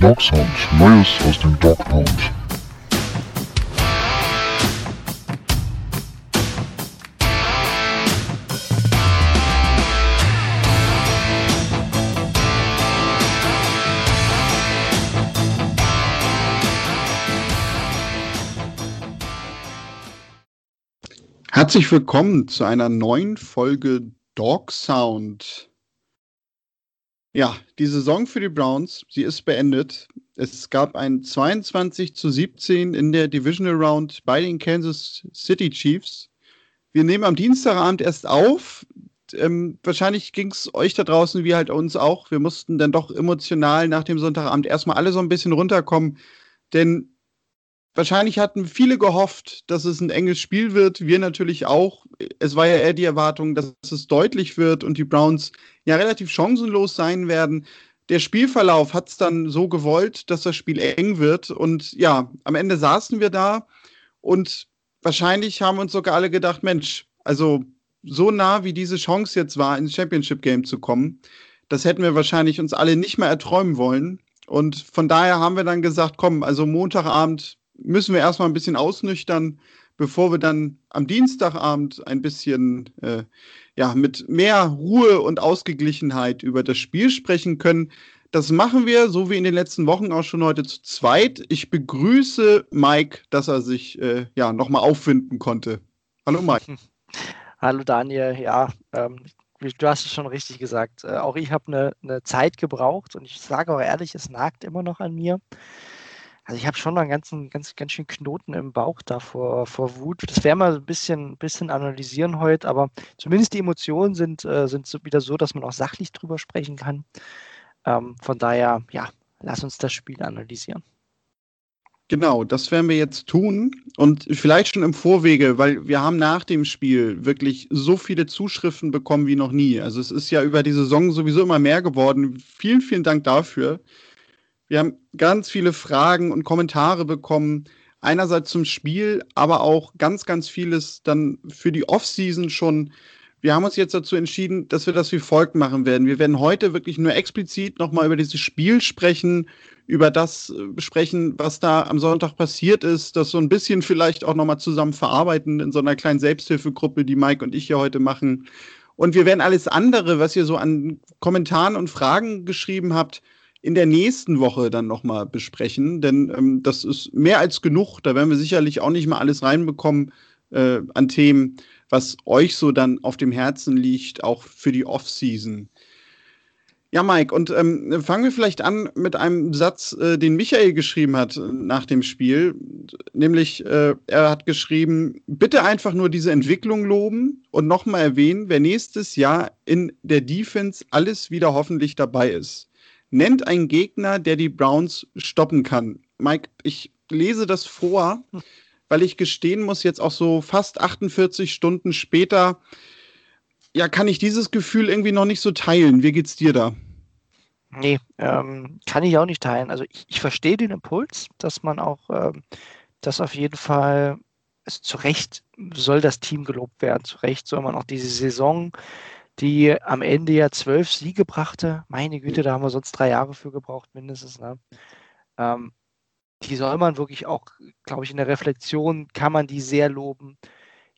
Dog Sound, Neues aus dem Dog Pound. Herzlich willkommen zu einer neuen Folge Dog Sound. Ja, die Saison für die Browns, sie ist beendet. Es gab ein 22 zu 17 in der Divisional Round bei den Kansas City Chiefs. Wir nehmen am Dienstagabend erst auf. Ähm, wahrscheinlich ging es euch da draußen wie halt uns auch. Wir mussten dann doch emotional nach dem Sonntagabend erstmal alle so ein bisschen runterkommen, denn wahrscheinlich hatten viele gehofft, dass es ein enges Spiel wird. Wir natürlich auch. Es war ja eher die Erwartung, dass es deutlich wird und die Browns ja relativ chancenlos sein werden. Der Spielverlauf hat es dann so gewollt, dass das Spiel eng wird. Und ja, am Ende saßen wir da und wahrscheinlich haben uns sogar alle gedacht, Mensch, also so nah wie diese Chance jetzt war, ins Championship Game zu kommen, das hätten wir wahrscheinlich uns alle nicht mehr erträumen wollen. Und von daher haben wir dann gesagt, komm, also Montagabend müssen wir erstmal ein bisschen ausnüchtern, bevor wir dann am Dienstagabend ein bisschen äh, ja, mit mehr Ruhe und Ausgeglichenheit über das Spiel sprechen können. Das machen wir, so wie in den letzten Wochen auch schon heute zu zweit. Ich begrüße Mike, dass er sich äh, ja nochmal auffinden konnte. Hallo Mike. Hallo Daniel, ja, ähm, du hast es schon richtig gesagt. Äh, auch ich habe eine ne Zeit gebraucht und ich sage auch ehrlich, es nagt immer noch an mir. Also ich habe schon einen ganzen, ganz, ganz schön Knoten im Bauch da vor, vor Wut. Das werden wir ein bisschen, bisschen analysieren heute, aber zumindest die Emotionen sind, äh, sind so wieder so, dass man auch sachlich drüber sprechen kann. Ähm, von daher, ja, lass uns das Spiel analysieren. Genau, das werden wir jetzt tun und vielleicht schon im Vorwege, weil wir haben nach dem Spiel wirklich so viele Zuschriften bekommen wie noch nie. Also es ist ja über die Saison sowieso immer mehr geworden. Vielen, vielen Dank dafür. Wir haben ganz viele Fragen und Kommentare bekommen. Einerseits zum Spiel, aber auch ganz, ganz vieles dann für die Offseason schon. Wir haben uns jetzt dazu entschieden, dass wir das wie folgt machen werden. Wir werden heute wirklich nur explizit nochmal über dieses Spiel sprechen, über das äh, sprechen, was da am Sonntag passiert ist, das so ein bisschen vielleicht auch nochmal zusammen verarbeiten in so einer kleinen Selbsthilfegruppe, die Mike und ich hier heute machen. Und wir werden alles andere, was ihr so an Kommentaren und Fragen geschrieben habt, in der nächsten Woche dann nochmal besprechen, denn ähm, das ist mehr als genug. Da werden wir sicherlich auch nicht mal alles reinbekommen äh, an Themen, was euch so dann auf dem Herzen liegt, auch für die Off-Season. Ja, Mike, und ähm, fangen wir vielleicht an mit einem Satz, äh, den Michael geschrieben hat nach dem Spiel. Nämlich, äh, er hat geschrieben, bitte einfach nur diese Entwicklung loben und nochmal erwähnen, wer nächstes Jahr in der Defense alles wieder hoffentlich dabei ist nennt einen Gegner, der die Browns stoppen kann. Mike, ich lese das vor, weil ich gestehen muss, jetzt auch so fast 48 Stunden später, ja, kann ich dieses Gefühl irgendwie noch nicht so teilen. Wie geht's dir da? Nee, ähm, kann ich auch nicht teilen. Also ich, ich verstehe den Impuls, dass man auch ähm, das auf jeden Fall, also zu Recht soll das Team gelobt werden, zu Recht soll man auch diese Saison die am Ende ja zwölf Siege brachte. Meine Güte, da haben wir sonst drei Jahre für gebraucht, mindestens. Ne? Ähm, die soll man wirklich auch, glaube ich, in der Reflexion kann man die sehr loben.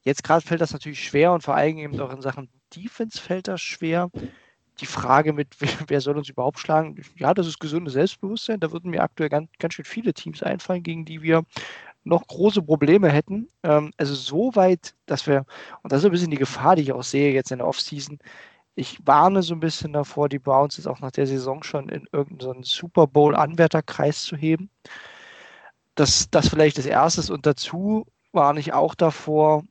Jetzt gerade fällt das natürlich schwer und vor allem eben auch in Sachen Defense fällt das schwer. Die Frage mit, wer soll uns überhaupt schlagen? Ja, das ist gesundes Selbstbewusstsein. Da würden mir aktuell ganz, ganz schön viele Teams einfallen, gegen die wir noch große Probleme hätten. Ähm, also so weit, dass wir, und das ist ein bisschen die Gefahr, die ich auch sehe jetzt in der Offseason, ich warne so ein bisschen davor, die Browns jetzt auch nach der Saison schon in irgendeinen Super Bowl-Anwärterkreis zu heben. Das, das vielleicht das Erste. Und dazu warne ich auch davor,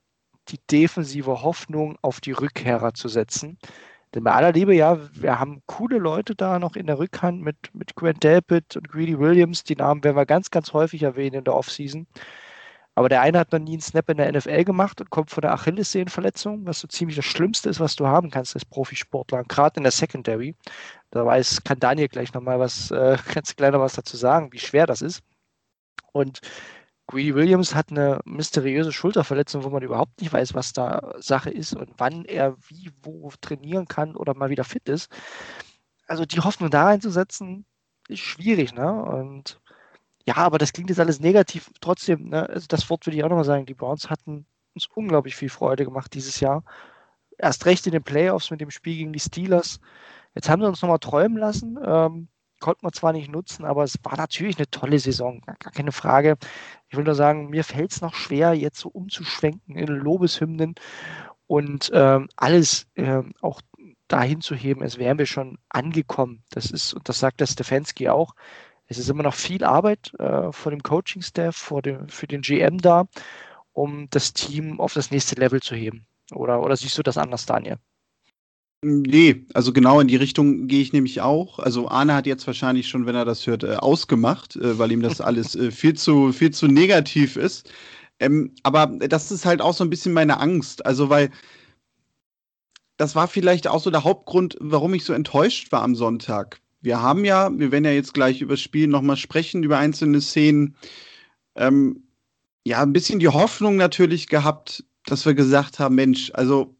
die defensive Hoffnung auf die Rückkehrer zu setzen. Denn bei aller Liebe, ja, wir haben coole Leute da noch in der Rückhand mit, mit Grant Delpit und Greedy Williams. Die Namen werden wir ganz, ganz häufig erwähnen in der Offseason. Aber der eine hat noch nie einen Snap in der NFL gemacht und kommt von der Achillessehnenverletzung, was so ziemlich das Schlimmste ist, was du haben kannst als Profisportler, gerade in der Secondary. Da weiß, kann Daniel gleich nochmal was, äh, ganz kleiner was dazu sagen, wie schwer das ist. Und Greedy Williams hat eine mysteriöse Schulterverletzung, wo man überhaupt nicht weiß, was da Sache ist und wann er wie wo trainieren kann oder mal wieder fit ist. Also die Hoffnung da einzusetzen, ist schwierig, ne? Und ja, aber das klingt jetzt alles negativ. Trotzdem, ne, also das Wort würde ich auch nochmal sagen, die Browns hatten uns unglaublich viel Freude gemacht dieses Jahr. Erst recht in den Playoffs mit dem Spiel gegen die Steelers. Jetzt haben sie uns nochmal träumen lassen. Ähm, konnten wir zwar nicht nutzen, aber es war natürlich eine tolle Saison, gar keine Frage. Ich will nur sagen, mir fällt es noch schwer, jetzt so umzuschwenken in Lobeshymnen und ähm, alles äh, auch dahin zu heben, als wären wir schon angekommen. Das ist, und das sagt der Stefanski auch, es ist immer noch viel Arbeit äh, vor dem Coaching-Staff, für den GM da, um das Team auf das nächste Level zu heben. Oder, oder siehst du das anders, Daniel? Nee, also genau in die Richtung gehe ich nämlich auch. Also Arne hat jetzt wahrscheinlich schon, wenn er das hört, äh, ausgemacht, äh, weil ihm das alles äh, viel, zu, viel zu negativ ist. Ähm, aber das ist halt auch so ein bisschen meine Angst. Also, weil das war vielleicht auch so der Hauptgrund, warum ich so enttäuscht war am Sonntag. Wir haben ja, wir werden ja jetzt gleich über das Spiel nochmal sprechen, über einzelne Szenen. Ähm, ja, ein bisschen die Hoffnung natürlich gehabt, dass wir gesagt haben, Mensch, also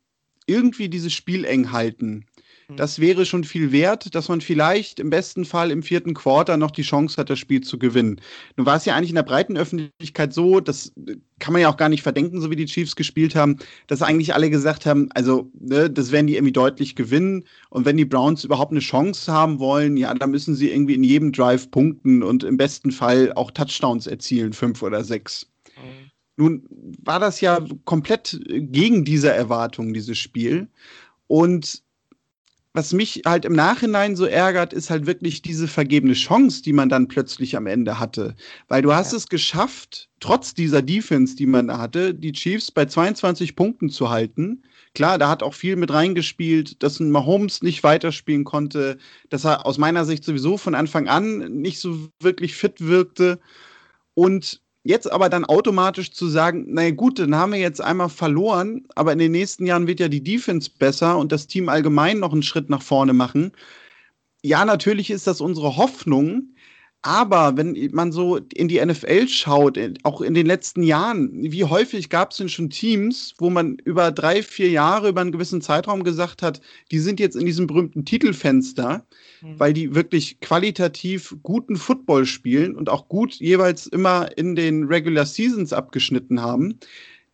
irgendwie dieses Spiel eng halten. Hm. Das wäre schon viel wert, dass man vielleicht im besten Fall im vierten Quarter noch die Chance hat, das Spiel zu gewinnen. Nun war es ja eigentlich in der breiten Öffentlichkeit so, das kann man ja auch gar nicht verdenken, so wie die Chiefs gespielt haben, dass eigentlich alle gesagt haben, also ne, das werden die irgendwie deutlich gewinnen und wenn die Browns überhaupt eine Chance haben wollen, ja, dann müssen sie irgendwie in jedem Drive punkten und im besten Fall auch Touchdowns erzielen, fünf oder sechs. Nun war das ja komplett gegen diese Erwartung, dieses Spiel. Und was mich halt im Nachhinein so ärgert, ist halt wirklich diese vergebene Chance, die man dann plötzlich am Ende hatte. Weil du hast ja. es geschafft, trotz dieser Defense, die man da hatte, die Chiefs bei 22 Punkten zu halten. Klar, da hat auch viel mit reingespielt, dass ein Mahomes nicht weiterspielen konnte, dass er aus meiner Sicht sowieso von Anfang an nicht so wirklich fit wirkte. Und Jetzt aber dann automatisch zu sagen, naja gut, dann haben wir jetzt einmal verloren, aber in den nächsten Jahren wird ja die Defense besser und das Team allgemein noch einen Schritt nach vorne machen. Ja, natürlich ist das unsere Hoffnung, aber wenn man so in die NFL schaut, auch in den letzten Jahren, wie häufig gab es denn schon Teams, wo man über drei, vier Jahre, über einen gewissen Zeitraum gesagt hat, die sind jetzt in diesem berühmten Titelfenster, mhm. weil die wirklich qualitativ guten Football spielen und auch gut jeweils immer in den Regular Seasons abgeschnitten haben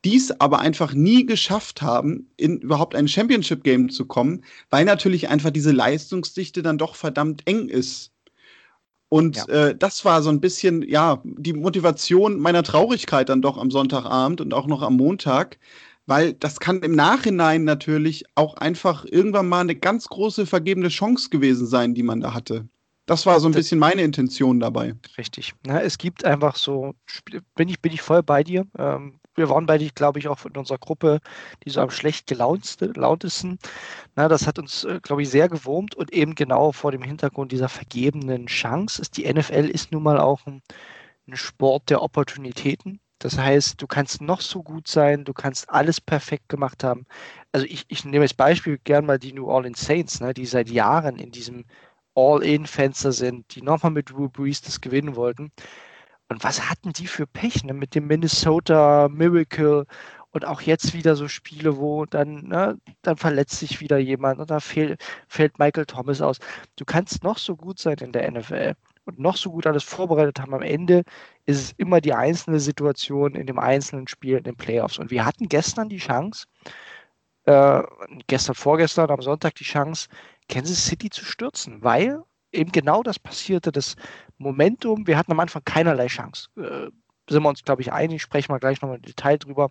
dies aber einfach nie geschafft haben, in überhaupt ein Championship-Game zu kommen, weil natürlich einfach diese Leistungsdichte dann doch verdammt eng ist. Und ja. äh, das war so ein bisschen, ja, die Motivation meiner Traurigkeit dann doch am Sonntagabend und auch noch am Montag, weil das kann im Nachhinein natürlich auch einfach irgendwann mal eine ganz große vergebene Chance gewesen sein, die man da hatte. Das war so ein bisschen meine Intention dabei. Richtig. Na, es gibt einfach so, bin ich, bin ich voll bei dir. Ähm, wir waren beide, glaube ich, auch in unserer Gruppe, die so am schlecht gelauntesten. Na, das hat uns, äh, glaube ich, sehr gewurmt und eben genau vor dem Hintergrund dieser vergebenen Chance ist die NFL ist nun mal auch ein, ein Sport der Opportunitäten. Das heißt, du kannst noch so gut sein, du kannst alles perfekt gemacht haben. Also ich, ich nehme als Beispiel gern mal die New Orleans Saints, ne, die seit Jahren in diesem All-In-Fenster sind, die nochmal mit Drew Brees das gewinnen wollten. Und was hatten die für Pech ne? mit dem Minnesota Miracle und auch jetzt wieder so Spiele, wo dann, ne, dann verletzt sich wieder jemand und da fehl, fällt Michael Thomas aus. Du kannst noch so gut sein in der NFL und noch so gut alles vorbereitet haben. Am Ende ist es immer die einzelne Situation in dem einzelnen Spiel in den Playoffs. Und wir hatten gestern die Chance, äh, gestern, vorgestern, am Sonntag die Chance, Kansas City zu stürzen, weil eben genau das passierte, das Momentum, wir hatten am Anfang keinerlei Chance. Äh, sind wir uns, glaube ich, einig, sprechen wir gleich nochmal im Detail drüber.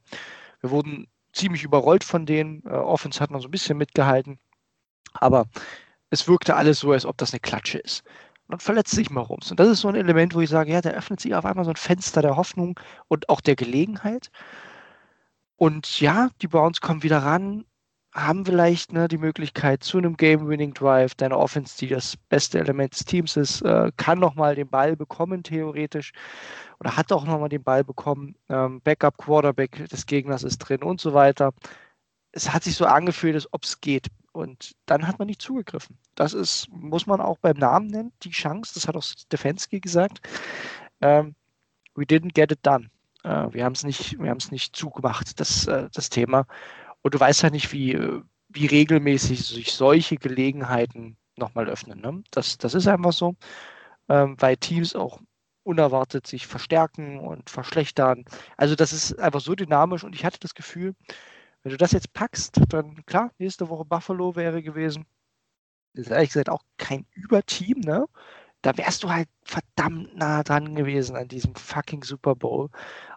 Wir wurden ziemlich überrollt von denen. Äh, Offense hat noch so ein bisschen mitgehalten. Aber es wirkte alles so, als ob das eine Klatsche ist. Und dann verletzt sich Mahomes. Und das ist so ein Element, wo ich sage, ja, da öffnet sich auf einmal so ein Fenster der Hoffnung und auch der Gelegenheit. Und ja, die Browns kommen wieder ran, haben vielleicht ne, die Möglichkeit zu einem Game-Winning-Drive, deine Offense, die das beste Element des Teams ist, äh, kann nochmal den Ball bekommen, theoretisch, oder hat auch nochmal den Ball bekommen. Ähm, Backup-Quarterback des Gegners ist drin und so weiter. Es hat sich so angefühlt, als ob es geht. Und dann hat man nicht zugegriffen. Das ist, muss man auch beim Namen nennen, die Chance, das hat auch Stefanski gesagt. Ähm, we didn't get it done. Äh, wir haben es nicht, nicht zugemacht, das, äh, das Thema. Und du weißt ja nicht, wie, wie regelmäßig sich solche Gelegenheiten nochmal öffnen. Ne? Das, das ist einfach so. ähm, weil Teams auch unerwartet sich verstärken und verschlechtern. Also das ist einfach so dynamisch und ich hatte das Gefühl, wenn du das jetzt packst, dann klar, nächste Woche Buffalo wäre gewesen. Das ist ehrlich gesagt auch kein Überteam, ne? Da wärst du halt verdammt nah dran gewesen an diesem fucking Super Bowl.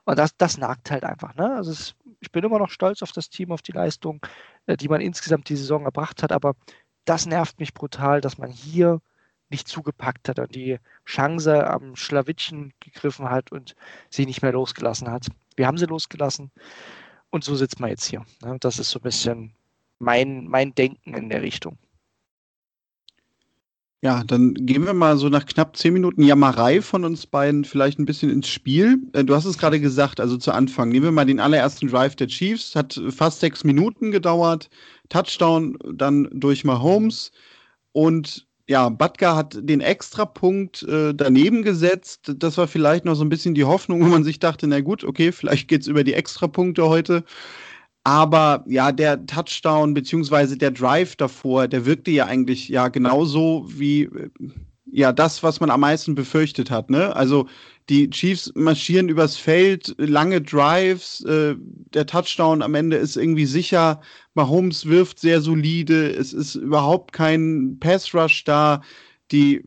Und das, das nagt halt einfach, ne? Also es, ich bin immer noch stolz auf das Team, auf die Leistung, äh, die man insgesamt die Saison erbracht hat, aber das nervt mich brutal, dass man hier nicht zugepackt hat und die Chance am Schlawittchen gegriffen hat und sie nicht mehr losgelassen hat. Wir haben sie losgelassen und so sitzt man jetzt hier. Ne? Das ist so ein bisschen mein, mein Denken in der Richtung. Ja, dann gehen wir mal so nach knapp zehn Minuten Jammerei von uns beiden vielleicht ein bisschen ins Spiel. Äh, du hast es gerade gesagt, also zu Anfang. Nehmen wir mal den allerersten Drive der Chiefs. Hat fast sechs Minuten gedauert. Touchdown dann durch Mahomes. Und ja, Batka hat den Extrapunkt äh, daneben gesetzt. Das war vielleicht noch so ein bisschen die Hoffnung, wo man sich dachte, na gut, okay, vielleicht geht es über die Extrapunkte heute. Aber ja, der Touchdown beziehungsweise der Drive davor, der wirkte ja eigentlich ja genauso wie äh, ja das, was man am meisten befürchtet hat. Ne? Also die Chiefs marschieren übers Feld, lange Drives, äh, der Touchdown am Ende ist irgendwie sicher. Mahomes wirft sehr solide, es ist überhaupt kein Pass Rush da. Die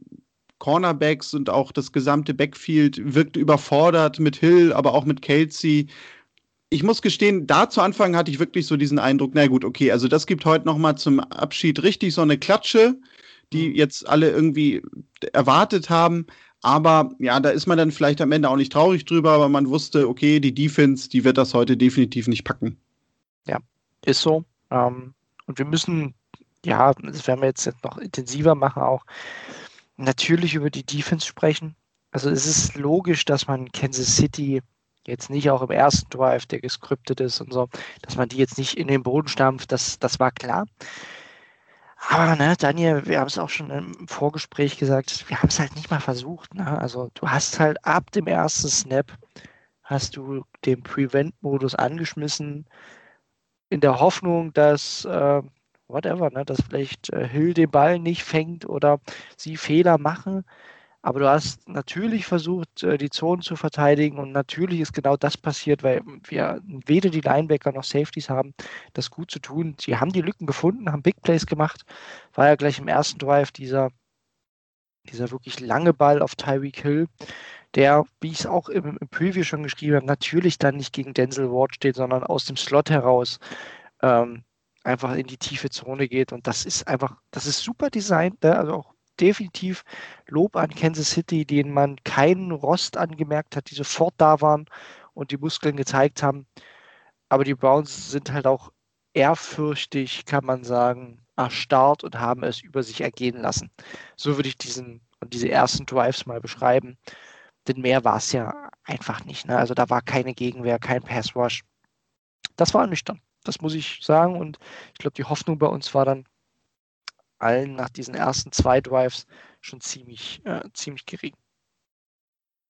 Cornerbacks und auch das gesamte Backfield wirkt überfordert mit Hill, aber auch mit Kelsey. Ich muss gestehen, da zu Anfang hatte ich wirklich so diesen Eindruck, na gut, okay, also das gibt heute noch mal zum Abschied richtig so eine Klatsche, die mhm. jetzt alle irgendwie erwartet haben. Aber ja, da ist man dann vielleicht am Ende auch nicht traurig drüber, aber man wusste, okay, die Defense, die wird das heute definitiv nicht packen. Ja, ist so. Ähm, und wir müssen, ja, das werden wir jetzt noch intensiver machen, auch natürlich über die Defense sprechen. Also es ist logisch, dass man Kansas City jetzt nicht auch im ersten Drive, der gescriptet ist und so, dass man die jetzt nicht in den Boden stampft, das, das war klar. Aber ne, Daniel, wir haben es auch schon im Vorgespräch gesagt, wir haben es halt nicht mal versucht. Ne? Also du hast halt ab dem ersten Snap hast du den Prevent-Modus angeschmissen, in der Hoffnung, dass äh, whatever, ne, dass vielleicht äh, Hill den Ball nicht fängt oder sie Fehler machen. Aber du hast natürlich versucht, äh, die Zonen zu verteidigen und natürlich ist genau das passiert, weil wir weder die Linebacker noch Safeties haben, das gut zu tun. Sie haben die Lücken gefunden, haben Big Plays gemacht. War ja gleich im ersten Drive dieser, dieser wirklich lange Ball auf Tyreek Hill, der, wie ich es auch im, im Preview schon geschrieben habe, natürlich dann nicht gegen Denzel Ward steht, sondern aus dem Slot heraus ähm, einfach in die tiefe Zone geht. Und das ist einfach, das ist super designt, ne? also auch definitiv Lob an Kansas City, denen man keinen Rost angemerkt hat, die sofort da waren und die Muskeln gezeigt haben. Aber die Browns sind halt auch ehrfürchtig, kann man sagen, erstarrt und haben es über sich ergehen lassen. So würde ich diesen und diese ersten Drives mal beschreiben. Denn mehr war es ja einfach nicht. Ne? Also da war keine Gegenwehr, kein Pass Rush. Das war nüchtern. Das muss ich sagen. Und ich glaube, die Hoffnung bei uns war dann, allen nach diesen ersten zwei Drives schon ziemlich, äh, ziemlich gering.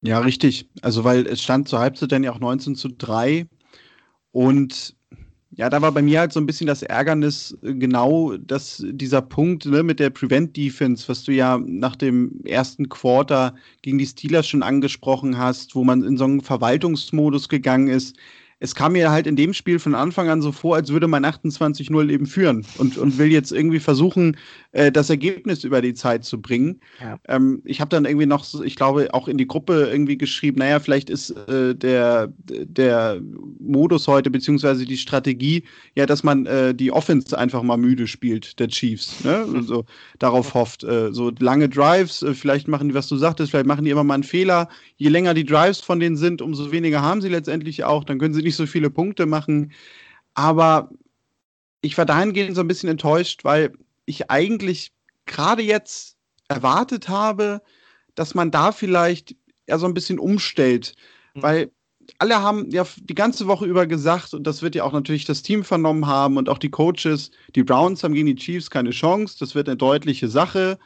Ja, richtig. Also, weil es stand zur Halbzeit dann ja auch 19 zu 3 und ja, da war bei mir halt so ein bisschen das Ärgernis, äh, genau dass dieser Punkt ne, mit der Prevent Defense, was du ja nach dem ersten Quarter gegen die Steelers schon angesprochen hast, wo man in so einen Verwaltungsmodus gegangen ist es kam mir halt in dem Spiel von Anfang an so vor, als würde man 28-0 eben führen und, und will jetzt irgendwie versuchen, äh, das Ergebnis über die Zeit zu bringen. Ja. Ähm, ich habe dann irgendwie noch, ich glaube, auch in die Gruppe irgendwie geschrieben, naja, vielleicht ist äh, der, der Modus heute, beziehungsweise die Strategie, ja, dass man äh, die Offense einfach mal müde spielt, der Chiefs. Ne? Also darauf hofft. Äh, so lange Drives, äh, vielleicht machen die, was du sagtest, vielleicht machen die immer mal einen Fehler. Je länger die Drives von denen sind, umso weniger haben sie letztendlich auch. Dann können sie nicht so viele Punkte machen. Aber ich war dahingehend so ein bisschen enttäuscht, weil ich eigentlich gerade jetzt erwartet habe, dass man da vielleicht eher so ein bisschen umstellt. Mhm. Weil alle haben ja die ganze Woche über gesagt, und das wird ja auch natürlich das Team vernommen haben und auch die Coaches, die Browns haben gegen die Chiefs keine Chance, das wird eine deutliche Sache.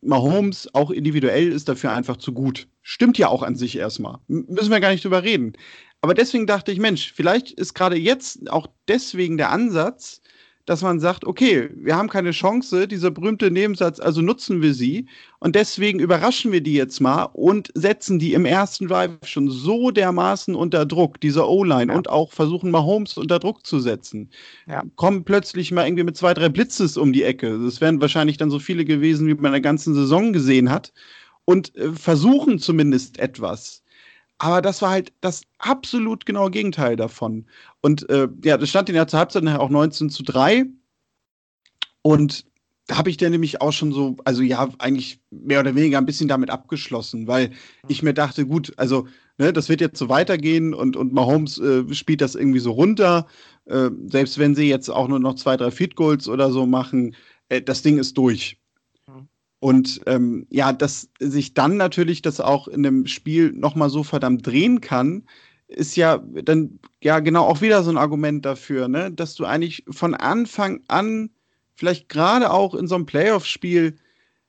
Mahomes, auch individuell, ist dafür einfach zu gut. Stimmt ja auch an sich erstmal. Müssen wir gar nicht drüber reden. Aber deswegen dachte ich, Mensch, vielleicht ist gerade jetzt auch deswegen der Ansatz, dass man sagt, okay, wir haben keine Chance, dieser berühmte Nebensatz, also nutzen wir sie und deswegen überraschen wir die jetzt mal und setzen die im ersten Drive schon so dermaßen unter Druck, dieser O-Line ja. und auch versuchen mal Holmes unter Druck zu setzen. Ja. Kommen plötzlich mal irgendwie mit zwei, drei Blitzes um die Ecke. Das wären wahrscheinlich dann so viele gewesen, wie man in der ganzen Saison gesehen hat und äh, versuchen zumindest etwas. Aber das war halt das absolut genaue Gegenteil davon. Und äh, ja, das stand in der Halbzeit nachher auch 19 zu 3. Und da habe ich dann nämlich auch schon so, also ja, eigentlich mehr oder weniger ein bisschen damit abgeschlossen, weil ich mir dachte, gut, also ne, das wird jetzt so weitergehen und, und Mahomes äh, spielt das irgendwie so runter. Äh, selbst wenn sie jetzt auch nur noch zwei, drei Feed Goals oder so machen, äh, das Ding ist durch. Und ähm, ja, dass sich dann natürlich das auch in einem Spiel nochmal so verdammt drehen kann, ist ja dann ja genau auch wieder so ein Argument dafür, ne? dass du eigentlich von Anfang an, vielleicht gerade auch in so einem Playoff-Spiel,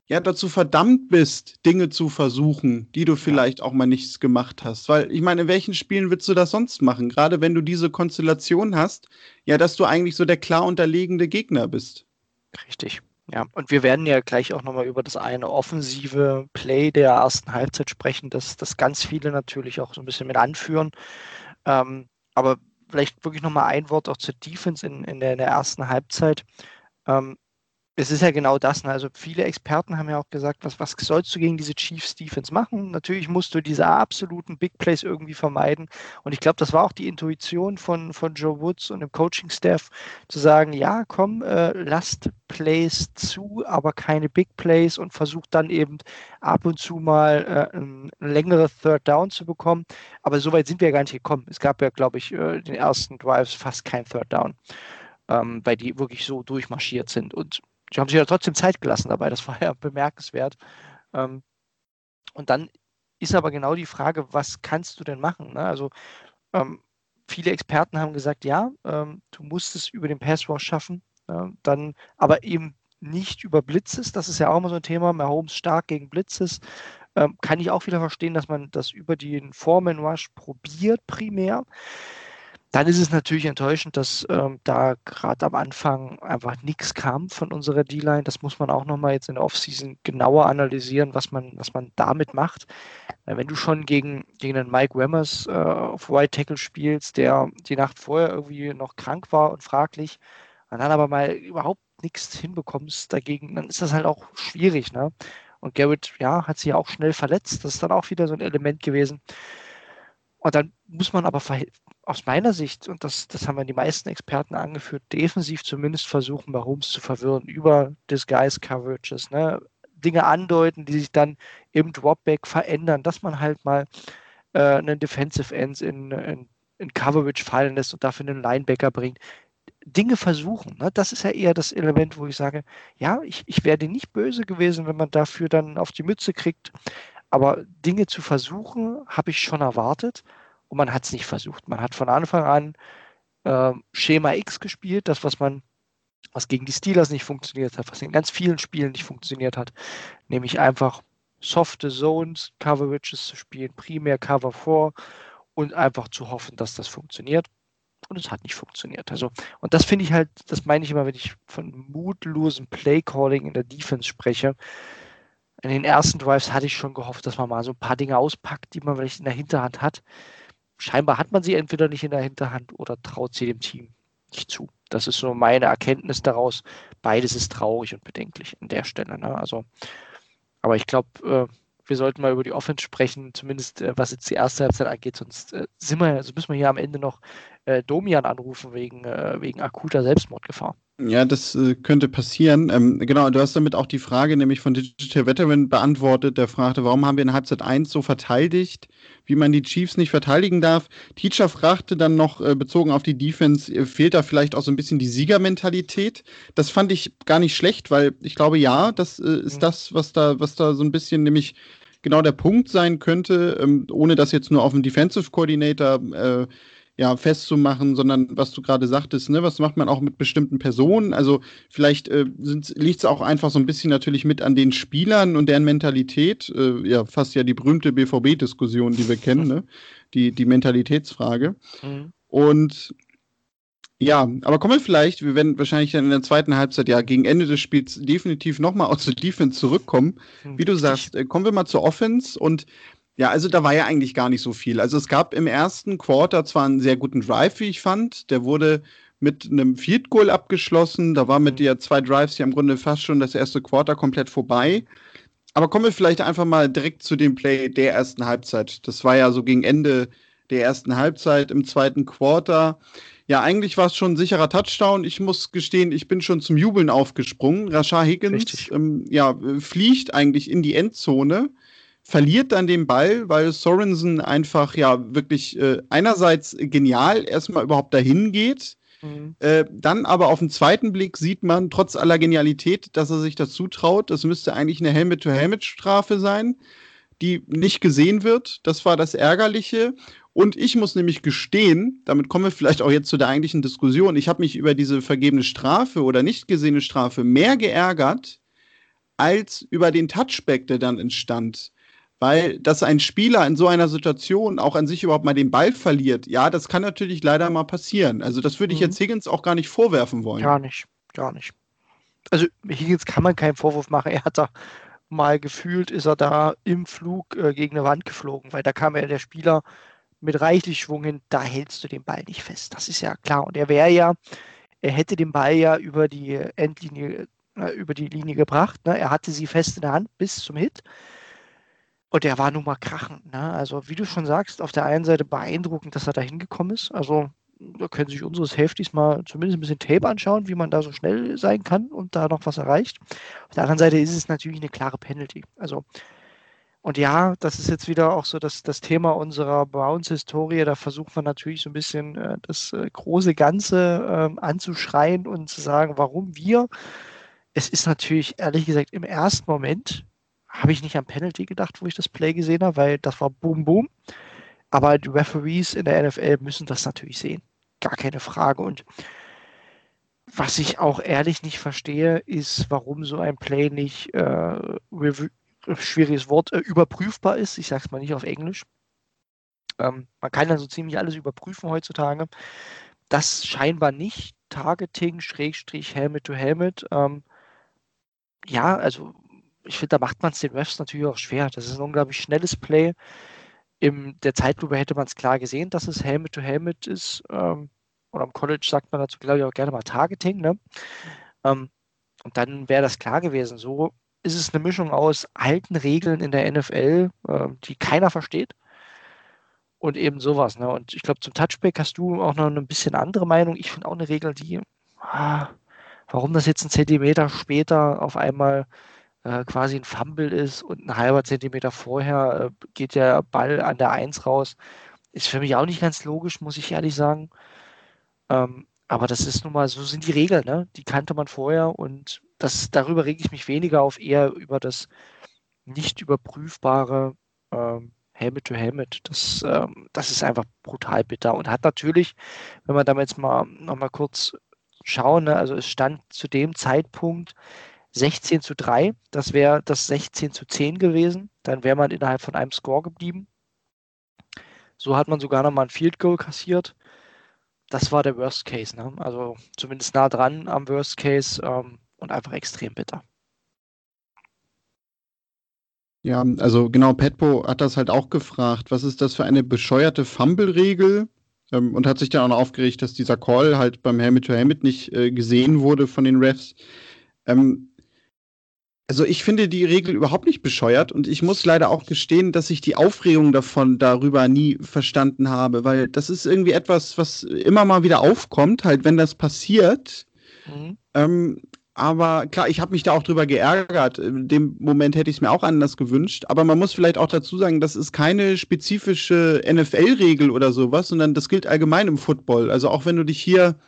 ja dazu verdammt bist, Dinge zu versuchen, die du vielleicht auch mal nichts gemacht hast. Weil ich meine, in welchen Spielen willst du das sonst machen? Gerade wenn du diese Konstellation hast, ja, dass du eigentlich so der klar unterlegene Gegner bist. Richtig. Ja, und wir werden ja gleich auch nochmal über das eine offensive Play der ersten Halbzeit sprechen, das, das ganz viele natürlich auch so ein bisschen mit anführen. Ähm, aber vielleicht wirklich nochmal ein Wort auch zur Defense in, in, der, in der ersten Halbzeit. Ähm, es ist ja genau das. Ne? Also viele Experten haben ja auch gesagt, was, was sollst du gegen diese Chiefs Defense machen? Natürlich musst du diese absoluten Big Plays irgendwie vermeiden. Und ich glaube, das war auch die Intuition von, von Joe Woods und dem Coaching-Staff, zu sagen, ja, komm, äh, lasst Plays zu, aber keine Big Plays und versucht dann eben ab und zu mal äh, ein, längere Third Down zu bekommen. Aber so weit sind wir ja gar nicht gekommen. Es gab ja, glaube ich, äh, den ersten Drives fast kein Third Down. Ähm, weil die wirklich so durchmarschiert sind. Und die haben sich ja trotzdem Zeit gelassen dabei, das war ja bemerkenswert. Ähm, und dann ist aber genau die Frage, was kannst du denn machen? Ne? Also ähm, viele Experten haben gesagt, ja, ähm, du musst es über den Passwash schaffen, äh, dann aber eben nicht über Blitzes. Das ist ja auch immer so ein Thema. Mahomes stark gegen Blitzes. Ähm, kann ich auch wieder verstehen, dass man das über den Foreman Rush probiert primär. Dann ist es natürlich enttäuschend, dass ähm, da gerade am Anfang einfach nichts kam von unserer D-Line. Das muss man auch nochmal jetzt in der Offseason genauer analysieren, was man, was man damit macht. Weil wenn du schon gegen, gegen einen Mike Wemmers äh, auf White Tackle spielst, der die Nacht vorher irgendwie noch krank war und fraglich, und dann aber mal überhaupt nichts hinbekommst dagegen, dann ist das halt auch schwierig. Ne? Und Garrett, ja, hat sich ja auch schnell verletzt. Das ist dann auch wieder so ein Element gewesen. Und dann muss man aber aus meiner Sicht, und das, das haben wir die meisten Experten angeführt, defensiv zumindest versuchen, Mahomes zu verwirren über Disguise Coverages, ne? Dinge andeuten, die sich dann im Dropback verändern, dass man halt mal äh, einen Defensive Ends in, in, in Coverage fallen lässt und dafür einen Linebacker bringt. Dinge versuchen. Ne? Das ist ja eher das Element, wo ich sage, ja, ich, ich wäre nicht böse gewesen, wenn man dafür dann auf die Mütze kriegt. Aber Dinge zu versuchen, habe ich schon erwartet und man hat es nicht versucht. Man hat von Anfang an äh, Schema X gespielt, das, was man, was gegen die Steelers nicht funktioniert hat, was in ganz vielen Spielen nicht funktioniert hat, nämlich einfach softe Zones, Coverages zu spielen, primär Cover 4 und einfach zu hoffen, dass das funktioniert. Und es hat nicht funktioniert. Also, und das finde ich halt, das meine ich immer, wenn ich von mutlosem Playcalling in der Defense spreche. In den ersten Drives hatte ich schon gehofft, dass man mal so ein paar Dinge auspackt, die man vielleicht in der Hinterhand hat scheinbar hat man sie entweder nicht in der Hinterhand oder traut sie dem Team nicht zu. Das ist so meine Erkenntnis daraus. Beides ist traurig und bedenklich an der Stelle. Ne? Also, aber ich glaube, äh, wir sollten mal über die Offense sprechen, zumindest äh, was jetzt die erste Halbzeit angeht, sonst äh, sind wir, also müssen wir hier am Ende noch äh, Domian anrufen wegen, äh, wegen akuter Selbstmordgefahr. Ja, das äh, könnte passieren. Ähm, genau, du hast damit auch die Frage nämlich von Digital Veteran beantwortet, der fragte, warum haben wir in Halbzeit 1 so verteidigt, wie man die Chiefs nicht verteidigen darf. Teacher fragte dann noch, äh, bezogen auf die Defense, äh, fehlt da vielleicht auch so ein bisschen die Siegermentalität? Das fand ich gar nicht schlecht, weil ich glaube, ja, das äh, ist mhm. das, was da, was da so ein bisschen nämlich genau der Punkt sein könnte, ähm, ohne das jetzt nur auf den Defensive Coordinator äh, ja, festzumachen, sondern was du gerade sagtest, ne, was macht man auch mit bestimmten Personen? Also vielleicht äh, liegt es auch einfach so ein bisschen natürlich mit an den Spielern und deren Mentalität. Äh, ja, fast ja die berühmte BVB-Diskussion, die wir kennen, ne? die, die Mentalitätsfrage. Mhm. Und Ja, aber kommen wir vielleicht, wir werden wahrscheinlich dann in der zweiten Halbzeit ja gegen Ende des Spiels definitiv nochmal aus der Defense zurückkommen. Hm, Wie du sagst, äh, kommen wir mal zur Offense und ja, also da war ja eigentlich gar nicht so viel. Also es gab im ersten Quarter zwar einen sehr guten Drive, wie ich fand. Der wurde mit einem Field Goal abgeschlossen. Da war mit mhm. der zwei Drives ja im Grunde fast schon das erste Quarter komplett vorbei. Aber kommen wir vielleicht einfach mal direkt zu dem Play der ersten Halbzeit. Das war ja so gegen Ende der ersten Halbzeit im zweiten Quarter. Ja, eigentlich war es schon ein sicherer Touchdown. Ich muss gestehen, ich bin schon zum Jubeln aufgesprungen. Rashad Higgins ähm, ja, fliegt eigentlich in die Endzone verliert dann den Ball, weil Sorensen einfach ja wirklich äh, einerseits genial erstmal überhaupt dahin geht. Mhm. Äh, dann aber auf den zweiten Blick sieht man trotz aller Genialität, dass er sich das zutraut. Das müsste eigentlich eine Helmet-to-Helmet-Strafe sein, die nicht gesehen wird. Das war das Ärgerliche. Und ich muss nämlich gestehen, damit kommen wir vielleicht auch jetzt zu der eigentlichen Diskussion, ich habe mich über diese vergebene Strafe oder nicht gesehene Strafe mehr geärgert als über den Touchback, der dann entstand. Weil, dass ein Spieler in so einer Situation auch an sich überhaupt mal den Ball verliert, ja, das kann natürlich leider mal passieren. Also, das würde ich mhm. jetzt Higgins auch gar nicht vorwerfen wollen. Gar nicht, gar nicht. Also, Higgins kann man keinen Vorwurf machen. Er hat da mal gefühlt, ist er da im Flug äh, gegen eine Wand geflogen, weil da kam ja der Spieler mit reichlich Schwung hin, da hältst du den Ball nicht fest. Das ist ja klar. Und er wäre ja, er hätte den Ball ja über die Endlinie, äh, über die Linie gebracht. Ne? Er hatte sie fest in der Hand bis zum Hit. Und der war nun mal krachend. Ne? Also, wie du schon sagst, auf der einen Seite beeindruckend, dass er da hingekommen ist. Also, da können sich unsere Safeties mal zumindest ein bisschen Tape anschauen, wie man da so schnell sein kann und da noch was erreicht. Auf der anderen Seite ist es natürlich eine klare Penalty. Also, und ja, das ist jetzt wieder auch so das, das Thema unserer Browns-Historie. Da versucht man natürlich so ein bisschen äh, das äh, große Ganze äh, anzuschreien und zu sagen, warum wir. Es ist natürlich, ehrlich gesagt, im ersten Moment habe ich nicht an Penalty gedacht, wo ich das Play gesehen habe, weil das war Boom Boom. Aber die Referees in der NFL müssen das natürlich sehen. Gar keine Frage. Und was ich auch ehrlich nicht verstehe, ist, warum so ein Play nicht, äh, schwieriges Wort, äh, überprüfbar ist. Ich sage es mal nicht auf Englisch. Ähm, man kann dann so ziemlich alles überprüfen heutzutage. Das scheinbar nicht. Targeting, Schrägstrich, Helmet to Helmet. Ähm, ja, also ich finde, da macht man es den Refs natürlich auch schwer. Das ist ein unglaublich schnelles Play. In der Zeitlupe hätte man es klar gesehen, dass es Helmet to Helmet ist. Ähm, oder am College sagt man dazu, glaube ich, auch gerne mal Targeting. Ne? Ähm, und dann wäre das klar gewesen. So ist es eine Mischung aus alten Regeln in der NFL, äh, die keiner versteht. Und eben sowas. Ne? Und ich glaube, zum Touchback hast du auch noch eine bisschen andere Meinung. Ich finde auch eine Regel, die, ah, warum das jetzt einen Zentimeter später auf einmal äh, quasi ein Fumble ist und ein halber Zentimeter vorher äh, geht der Ball an der Eins raus. Ist für mich auch nicht ganz logisch, muss ich ehrlich sagen. Ähm, aber das ist nun mal, so sind die Regeln, ne? Die kannte man vorher und das, darüber rege ich mich weniger auf, eher über das nicht überprüfbare ähm, Helmet to Helmet. Das, ähm, das ist einfach brutal bitter und hat natürlich, wenn wir damit jetzt mal nochmal kurz schauen, ne, also es stand zu dem Zeitpunkt 16 zu 3. Das wäre das 16 zu 10 gewesen. Dann wäre man innerhalb von einem Score geblieben. So hat man sogar nochmal ein Field Goal kassiert. Das war der Worst Case. Ne? Also zumindest nah dran am Worst Case ähm, und einfach extrem bitter. Ja, also genau, Petpo hat das halt auch gefragt, was ist das für eine bescheuerte Fumble-Regel? Ähm, und hat sich dann auch noch aufgeregt, dass dieser Call halt beim Helmet-to-Helmet -Helmet nicht äh, gesehen wurde von den Refs. Ähm, also ich finde die Regel überhaupt nicht bescheuert und ich muss leider auch gestehen, dass ich die Aufregung davon darüber nie verstanden habe, weil das ist irgendwie etwas, was immer mal wieder aufkommt, halt wenn das passiert. Mhm. Ähm, aber klar, ich habe mich da auch drüber geärgert. In dem Moment hätte ich es mir auch anders gewünscht. Aber man muss vielleicht auch dazu sagen, das ist keine spezifische NFL-Regel oder sowas, sondern das gilt allgemein im Football. Also auch wenn du dich hier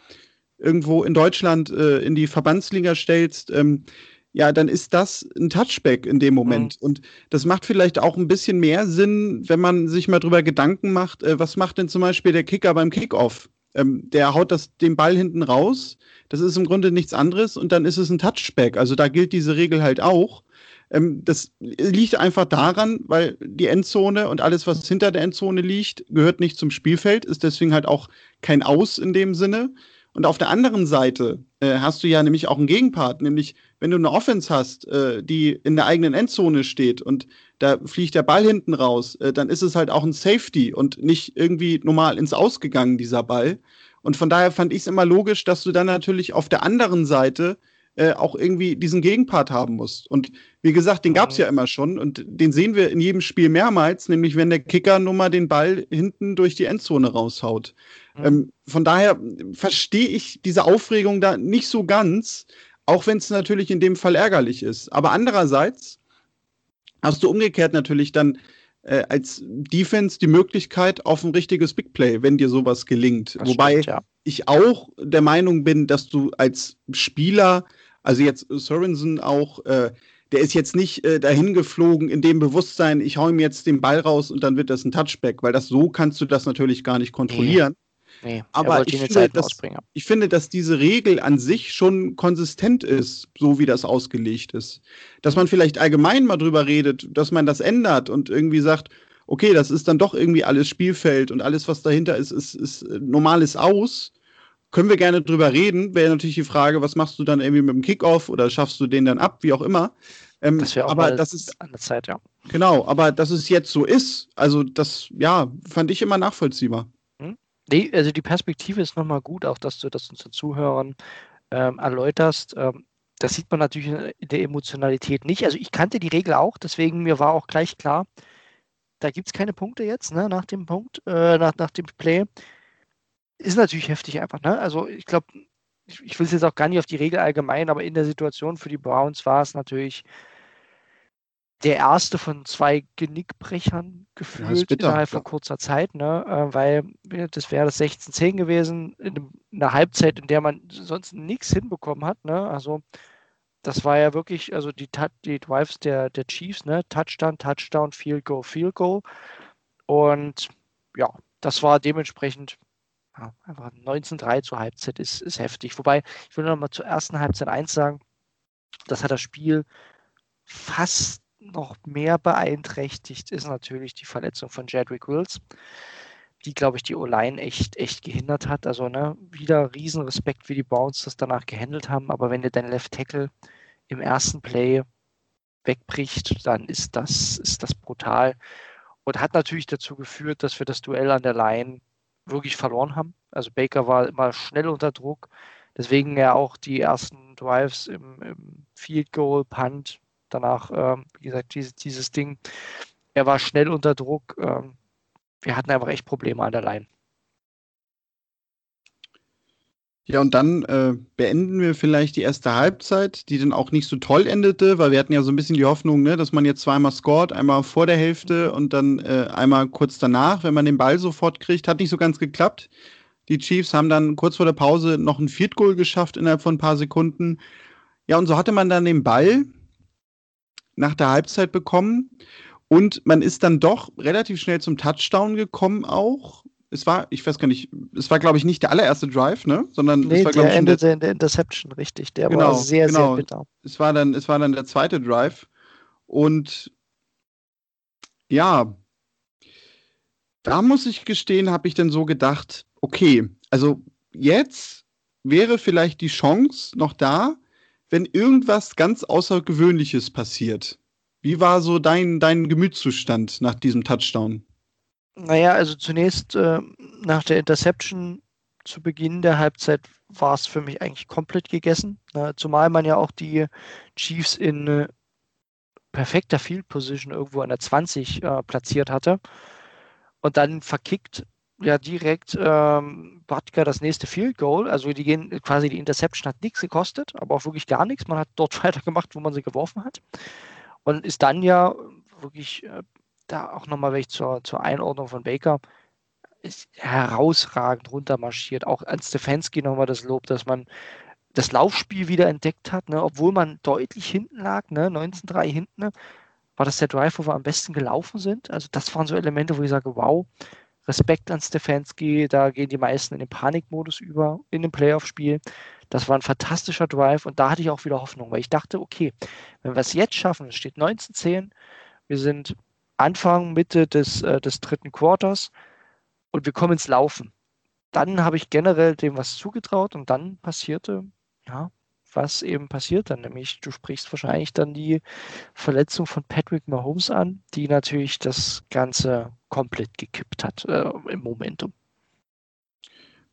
irgendwo in Deutschland äh, in die Verbandsliga stellst, ähm, ja, dann ist das ein Touchback in dem Moment. Mhm. Und das macht vielleicht auch ein bisschen mehr Sinn, wenn man sich mal drüber Gedanken macht, äh, was macht denn zum Beispiel der Kicker beim Kickoff? Ähm, der haut das, den Ball hinten raus. Das ist im Grunde nichts anderes und dann ist es ein Touchback. Also da gilt diese Regel halt auch. Ähm, das liegt einfach daran, weil die Endzone und alles, was hinter der Endzone liegt, gehört nicht zum Spielfeld, ist deswegen halt auch kein Aus in dem Sinne. Und auf der anderen Seite äh, hast du ja nämlich auch einen Gegenpart, nämlich wenn du eine Offense hast, äh, die in der eigenen Endzone steht und da fliegt der Ball hinten raus, äh, dann ist es halt auch ein Safety und nicht irgendwie normal ins Ausgegangen, dieser Ball. Und von daher fand ich es immer logisch, dass du dann natürlich auf der anderen Seite äh, auch irgendwie diesen Gegenpart haben musst. Und wie gesagt, den gab es ja immer schon und den sehen wir in jedem Spiel mehrmals, nämlich wenn der Kicker nun mal den Ball hinten durch die Endzone raushaut. Mhm. Ähm, von daher verstehe ich diese Aufregung da nicht so ganz, auch wenn es natürlich in dem Fall ärgerlich ist. Aber andererseits hast du umgekehrt natürlich dann äh, als Defense die Möglichkeit auf ein richtiges Big Play, wenn dir sowas gelingt. Das Wobei stimmt, ja. ich auch der Meinung bin, dass du als Spieler also jetzt Sorensen auch, äh, der ist jetzt nicht äh, dahin geflogen in dem Bewusstsein, ich hau ihm jetzt den Ball raus und dann wird das ein Touchback, weil das so kannst du das natürlich gar nicht kontrollieren. Nee. Nee, aber ich finde, dass, ich finde, dass diese Regel an sich schon konsistent ist, so wie das ausgelegt ist. Dass man vielleicht allgemein mal drüber redet, dass man das ändert und irgendwie sagt, okay, das ist dann doch irgendwie alles Spielfeld und alles, was dahinter ist, ist, ist äh, normales Aus können wir gerne drüber reden. Wäre natürlich die Frage, was machst du dann irgendwie mit dem Kickoff oder schaffst du den dann ab, wie auch immer. Ähm, das wäre auch aber das ist an der Zeit, ja. Genau, aber dass es jetzt so ist, also das, ja, fand ich immer nachvollziehbar. Nee, also die Perspektive ist nochmal gut, auch dass du das unseren Zuhörern ähm, erläuterst. Ähm, das sieht man natürlich in der Emotionalität nicht. Also ich kannte die Regel auch, deswegen mir war auch gleich klar, da gibt es keine Punkte jetzt, ne, nach dem Punkt, äh, nach, nach dem Play ist natürlich heftig einfach. Ne? Also ich glaube, ich, ich will es jetzt auch gar nicht auf die Regel allgemein, aber in der Situation für die Browns war es natürlich der erste von zwei Genickbrechern gefühlt ja, innerhalb von kurzer Zeit, ne? Äh, weil das wäre das 16-10 gewesen, in einer Halbzeit, in der man sonst nichts hinbekommen hat. Ne? Also das war ja wirklich, also die, die Drives der, der Chiefs, ne? Touchdown, Touchdown, Field Goal, Field Goal. Und ja, das war dementsprechend ja, einfach 19-3 zur Halbzeit ist, ist heftig. Wobei, ich will noch mal zur ersten Halbzeit eins sagen, das hat das Spiel fast noch mehr beeinträchtigt, ist natürlich die Verletzung von Jedrick Wills, die, glaube ich, die O-Line echt, echt gehindert hat. Also, ne, wieder Riesenrespekt, wie die Browns das danach gehandelt haben. Aber wenn dir dein Left Tackle im ersten Play wegbricht, dann ist das, ist das brutal. Und hat natürlich dazu geführt, dass wir das Duell an der Line wirklich verloren haben. Also Baker war immer schnell unter Druck. Deswegen ja auch die ersten Drives im, im Field Goal, Punt, danach, ähm, wie gesagt, dieses, dieses Ding. Er war schnell unter Druck. Ähm, wir hatten einfach echt Probleme an der Line. Ja, und dann äh, beenden wir vielleicht die erste Halbzeit, die dann auch nicht so toll endete, weil wir hatten ja so ein bisschen die Hoffnung, ne, dass man jetzt zweimal scored, einmal vor der Hälfte und dann äh, einmal kurz danach, wenn man den Ball sofort kriegt. Hat nicht so ganz geklappt. Die Chiefs haben dann kurz vor der Pause noch ein Field Goal geschafft innerhalb von ein paar Sekunden. Ja, und so hatte man dann den Ball nach der Halbzeit bekommen und man ist dann doch relativ schnell zum Touchdown gekommen auch es war, ich weiß gar nicht, es war, glaube ich, nicht der allererste Drive, ne? Sondern nee, es war, der endete der, in der Interception, richtig. Der genau, war sehr, genau. sehr bitter. Es war, dann, es war dann der zweite Drive. Und ja, da muss ich gestehen, habe ich dann so gedacht, okay, also jetzt wäre vielleicht die Chance noch da, wenn irgendwas ganz Außergewöhnliches passiert. Wie war so dein, dein Gemütszustand nach diesem Touchdown? Naja, also zunächst äh, nach der Interception zu Beginn der Halbzeit war es für mich eigentlich komplett gegessen. Ne? Zumal man ja auch die Chiefs in äh, perfekter Field Position irgendwo an der 20 äh, platziert hatte. Und dann verkickt ja direkt ähm, Butker das nächste Field Goal. Also die gehen quasi die Interception hat nichts gekostet, aber auch wirklich gar nichts. Man hat dort weitergemacht, wo man sie geworfen hat. Und ist dann ja wirklich äh, da auch nochmal welche zur, zur Einordnung von Baker, ist herausragend runtermarschiert. Auch an Stefanski nochmal das Lob, dass man das Laufspiel wieder entdeckt hat, ne? obwohl man deutlich hinten lag, ne? 19-3 hinten, ne? war das der Drive, wo wir am besten gelaufen sind. Also das waren so Elemente, wo ich sage, wow, Respekt an Stefanski, da gehen die meisten in den Panikmodus über in dem Playoff-Spiel. Das war ein fantastischer Drive und da hatte ich auch wieder Hoffnung, weil ich dachte, okay, wenn wir es jetzt schaffen, es steht 19-10, wir sind Anfang, Mitte des, äh, des dritten Quarters und wir kommen ins Laufen. dann habe ich generell dem was zugetraut und dann passierte, ja, was eben passiert dann, nämlich du sprichst wahrscheinlich dann die Verletzung von Patrick Mahomes an, die natürlich das Ganze komplett gekippt hat äh, im Momentum.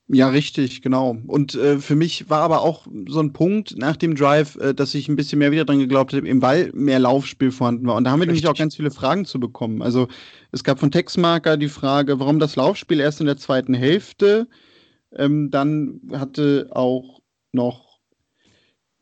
Ja, richtig, genau. Und äh, für mich war aber auch so ein Punkt nach dem Drive, äh, dass ich ein bisschen mehr wieder dran geglaubt habe, eben weil mehr Laufspiel vorhanden war. Und da haben wir richtig. nämlich auch ganz viele Fragen zu bekommen. Also es gab von Textmarker die Frage, warum das Laufspiel erst in der zweiten Hälfte. Ähm, dann hatte auch noch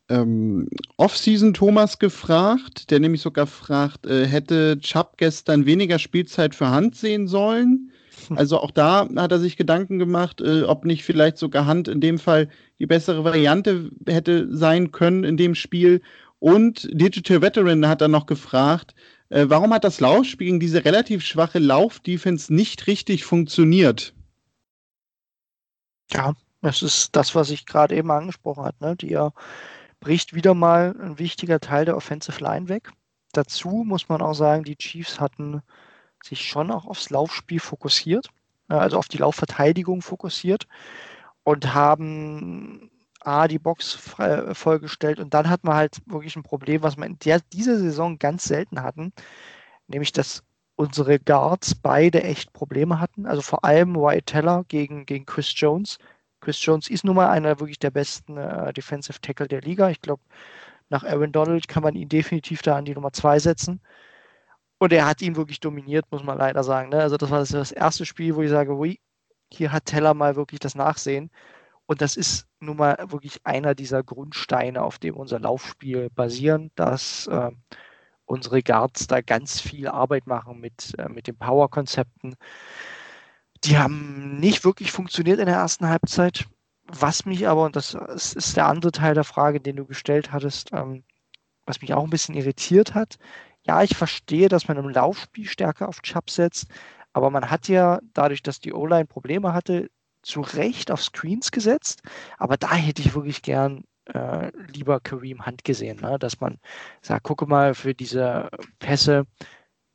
ähm, Off-Season Thomas gefragt, der nämlich sogar fragt, äh, hätte Chubb gestern weniger Spielzeit für Hand sehen sollen? Also auch da hat er sich Gedanken gemacht, äh, ob nicht vielleicht sogar Hand in dem Fall die bessere Variante hätte sein können in dem Spiel. Und Digital Veteran hat dann noch gefragt, äh, warum hat das Laufspiel gegen diese relativ schwache Laufdefense nicht richtig funktioniert? Ja, das ist das, was ich gerade eben angesprochen habe. Ne? Die ja bricht wieder mal ein wichtiger Teil der Offensive Line weg. Dazu muss man auch sagen, die Chiefs hatten sich schon auch aufs Laufspiel fokussiert, äh, also auf die Laufverteidigung fokussiert und haben A, die Box äh, vollgestellt und dann hat man halt wirklich ein Problem, was wir in der, dieser Saison ganz selten hatten, nämlich dass unsere Guards beide echt Probleme hatten. Also vor allem Wyatt Teller gegen, gegen Chris Jones. Chris Jones ist nun mal einer wirklich der besten äh, Defensive Tackle der Liga. Ich glaube, nach Aaron Donald kann man ihn definitiv da an die Nummer 2 setzen. Und er hat ihn wirklich dominiert, muss man leider sagen. Ne? Also das war das erste Spiel, wo ich sage, ui, hier hat Teller mal wirklich das Nachsehen. Und das ist nun mal wirklich einer dieser Grundsteine, auf dem unser Laufspiel basieren, dass äh, unsere Guards da ganz viel Arbeit machen mit, äh, mit den Power-Konzepten. Die haben nicht wirklich funktioniert in der ersten Halbzeit. Was mich aber, und das ist der andere Teil der Frage, den du gestellt hattest, ähm, was mich auch ein bisschen irritiert hat, ja, ich verstehe, dass man im Laufspiel stärker auf Chubb setzt, aber man hat ja dadurch, dass die O-Line Probleme hatte, zu Recht auf Screens gesetzt. Aber da hätte ich wirklich gern äh, lieber Kareem Hunt gesehen, ne? dass man sagt, gucke mal für diese Pässe,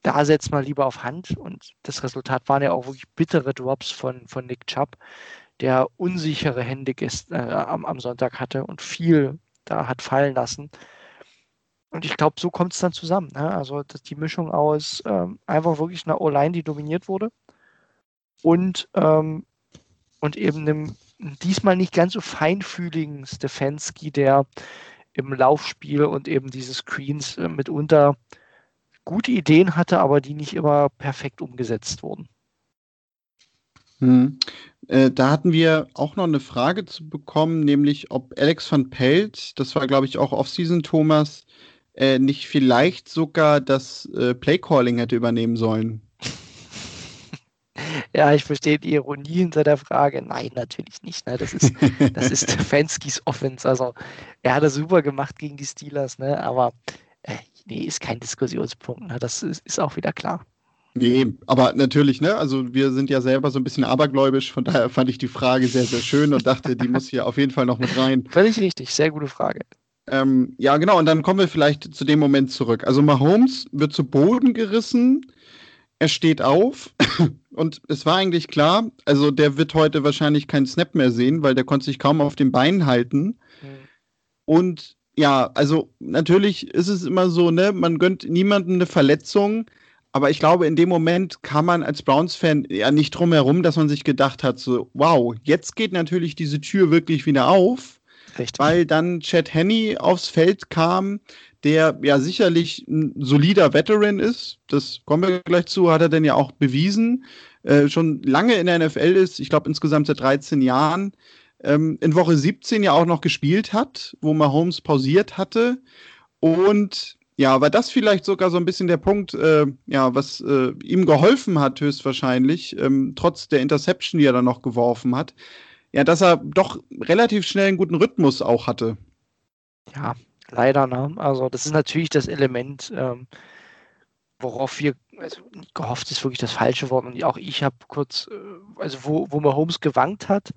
da setzt man lieber auf Hand. Und das Resultat waren ja auch wirklich bittere Drops von, von Nick Chubb, der unsichere Hände äh, am, am Sonntag hatte und viel da hat fallen lassen. Und ich glaube, so kommt es dann zusammen. Ne? Also die Mischung aus ähm, einfach wirklich einer O-Line, die dominiert wurde und, ähm, und eben einem diesmal nicht ganz so feinfühligen Stefanski, der im Laufspiel und eben diese Screens äh, mitunter gute Ideen hatte, aber die nicht immer perfekt umgesetzt wurden. Hm. Äh, da hatten wir auch noch eine Frage zu bekommen, nämlich ob Alex van Pelt, das war glaube ich auch Offseason Thomas, äh, nicht vielleicht sogar das äh, Playcalling hätte übernehmen sollen. Ja, ich verstehe die Ironie hinter der Frage. Nein, natürlich nicht. Ne? Das ist, das ist Stefanskis Offense. Also, er hat das super gemacht gegen die Steelers, ne? aber äh, nee, ist kein Diskussionspunkt. Ne? Das ist, ist auch wieder klar. Nee, aber natürlich, ne? Also wir sind ja selber so ein bisschen abergläubisch, von daher fand ich die Frage sehr, sehr schön und dachte, die muss hier auf jeden Fall noch mit rein. Völlig richtig, sehr gute Frage. Ähm, ja, genau, und dann kommen wir vielleicht zu dem Moment zurück. Also Mahomes wird zu Boden gerissen, er steht auf und es war eigentlich klar, also der wird heute wahrscheinlich keinen Snap mehr sehen, weil der konnte sich kaum auf den Beinen halten. Mhm. Und ja, also natürlich ist es immer so, ne, man gönnt niemandem eine Verletzung, aber ich glaube, in dem Moment kann man als Browns-Fan ja nicht drum herum, dass man sich gedacht hat, so, wow, jetzt geht natürlich diese Tür wirklich wieder auf. Richtig. Weil dann Chad Henney aufs Feld kam, der ja sicherlich ein solider Veteran ist. Das kommen wir gleich zu, hat er denn ja auch bewiesen. Äh, schon lange in der NFL ist, ich glaube insgesamt seit 13 Jahren. Ähm, in Woche 17 ja auch noch gespielt hat, wo Mahomes pausiert hatte. Und ja, war das vielleicht sogar so ein bisschen der Punkt, äh, ja, was äh, ihm geholfen hat, höchstwahrscheinlich, ähm, trotz der Interception, die er dann noch geworfen hat, ja, dass er doch relativ schnell einen guten Rhythmus auch hatte. Ja, leider, ne? Also das ist natürlich das Element, ähm, worauf wir, also gehofft ist wirklich das falsche Wort und auch ich habe kurz, äh, also wo, wo Mahomes gewankt hat,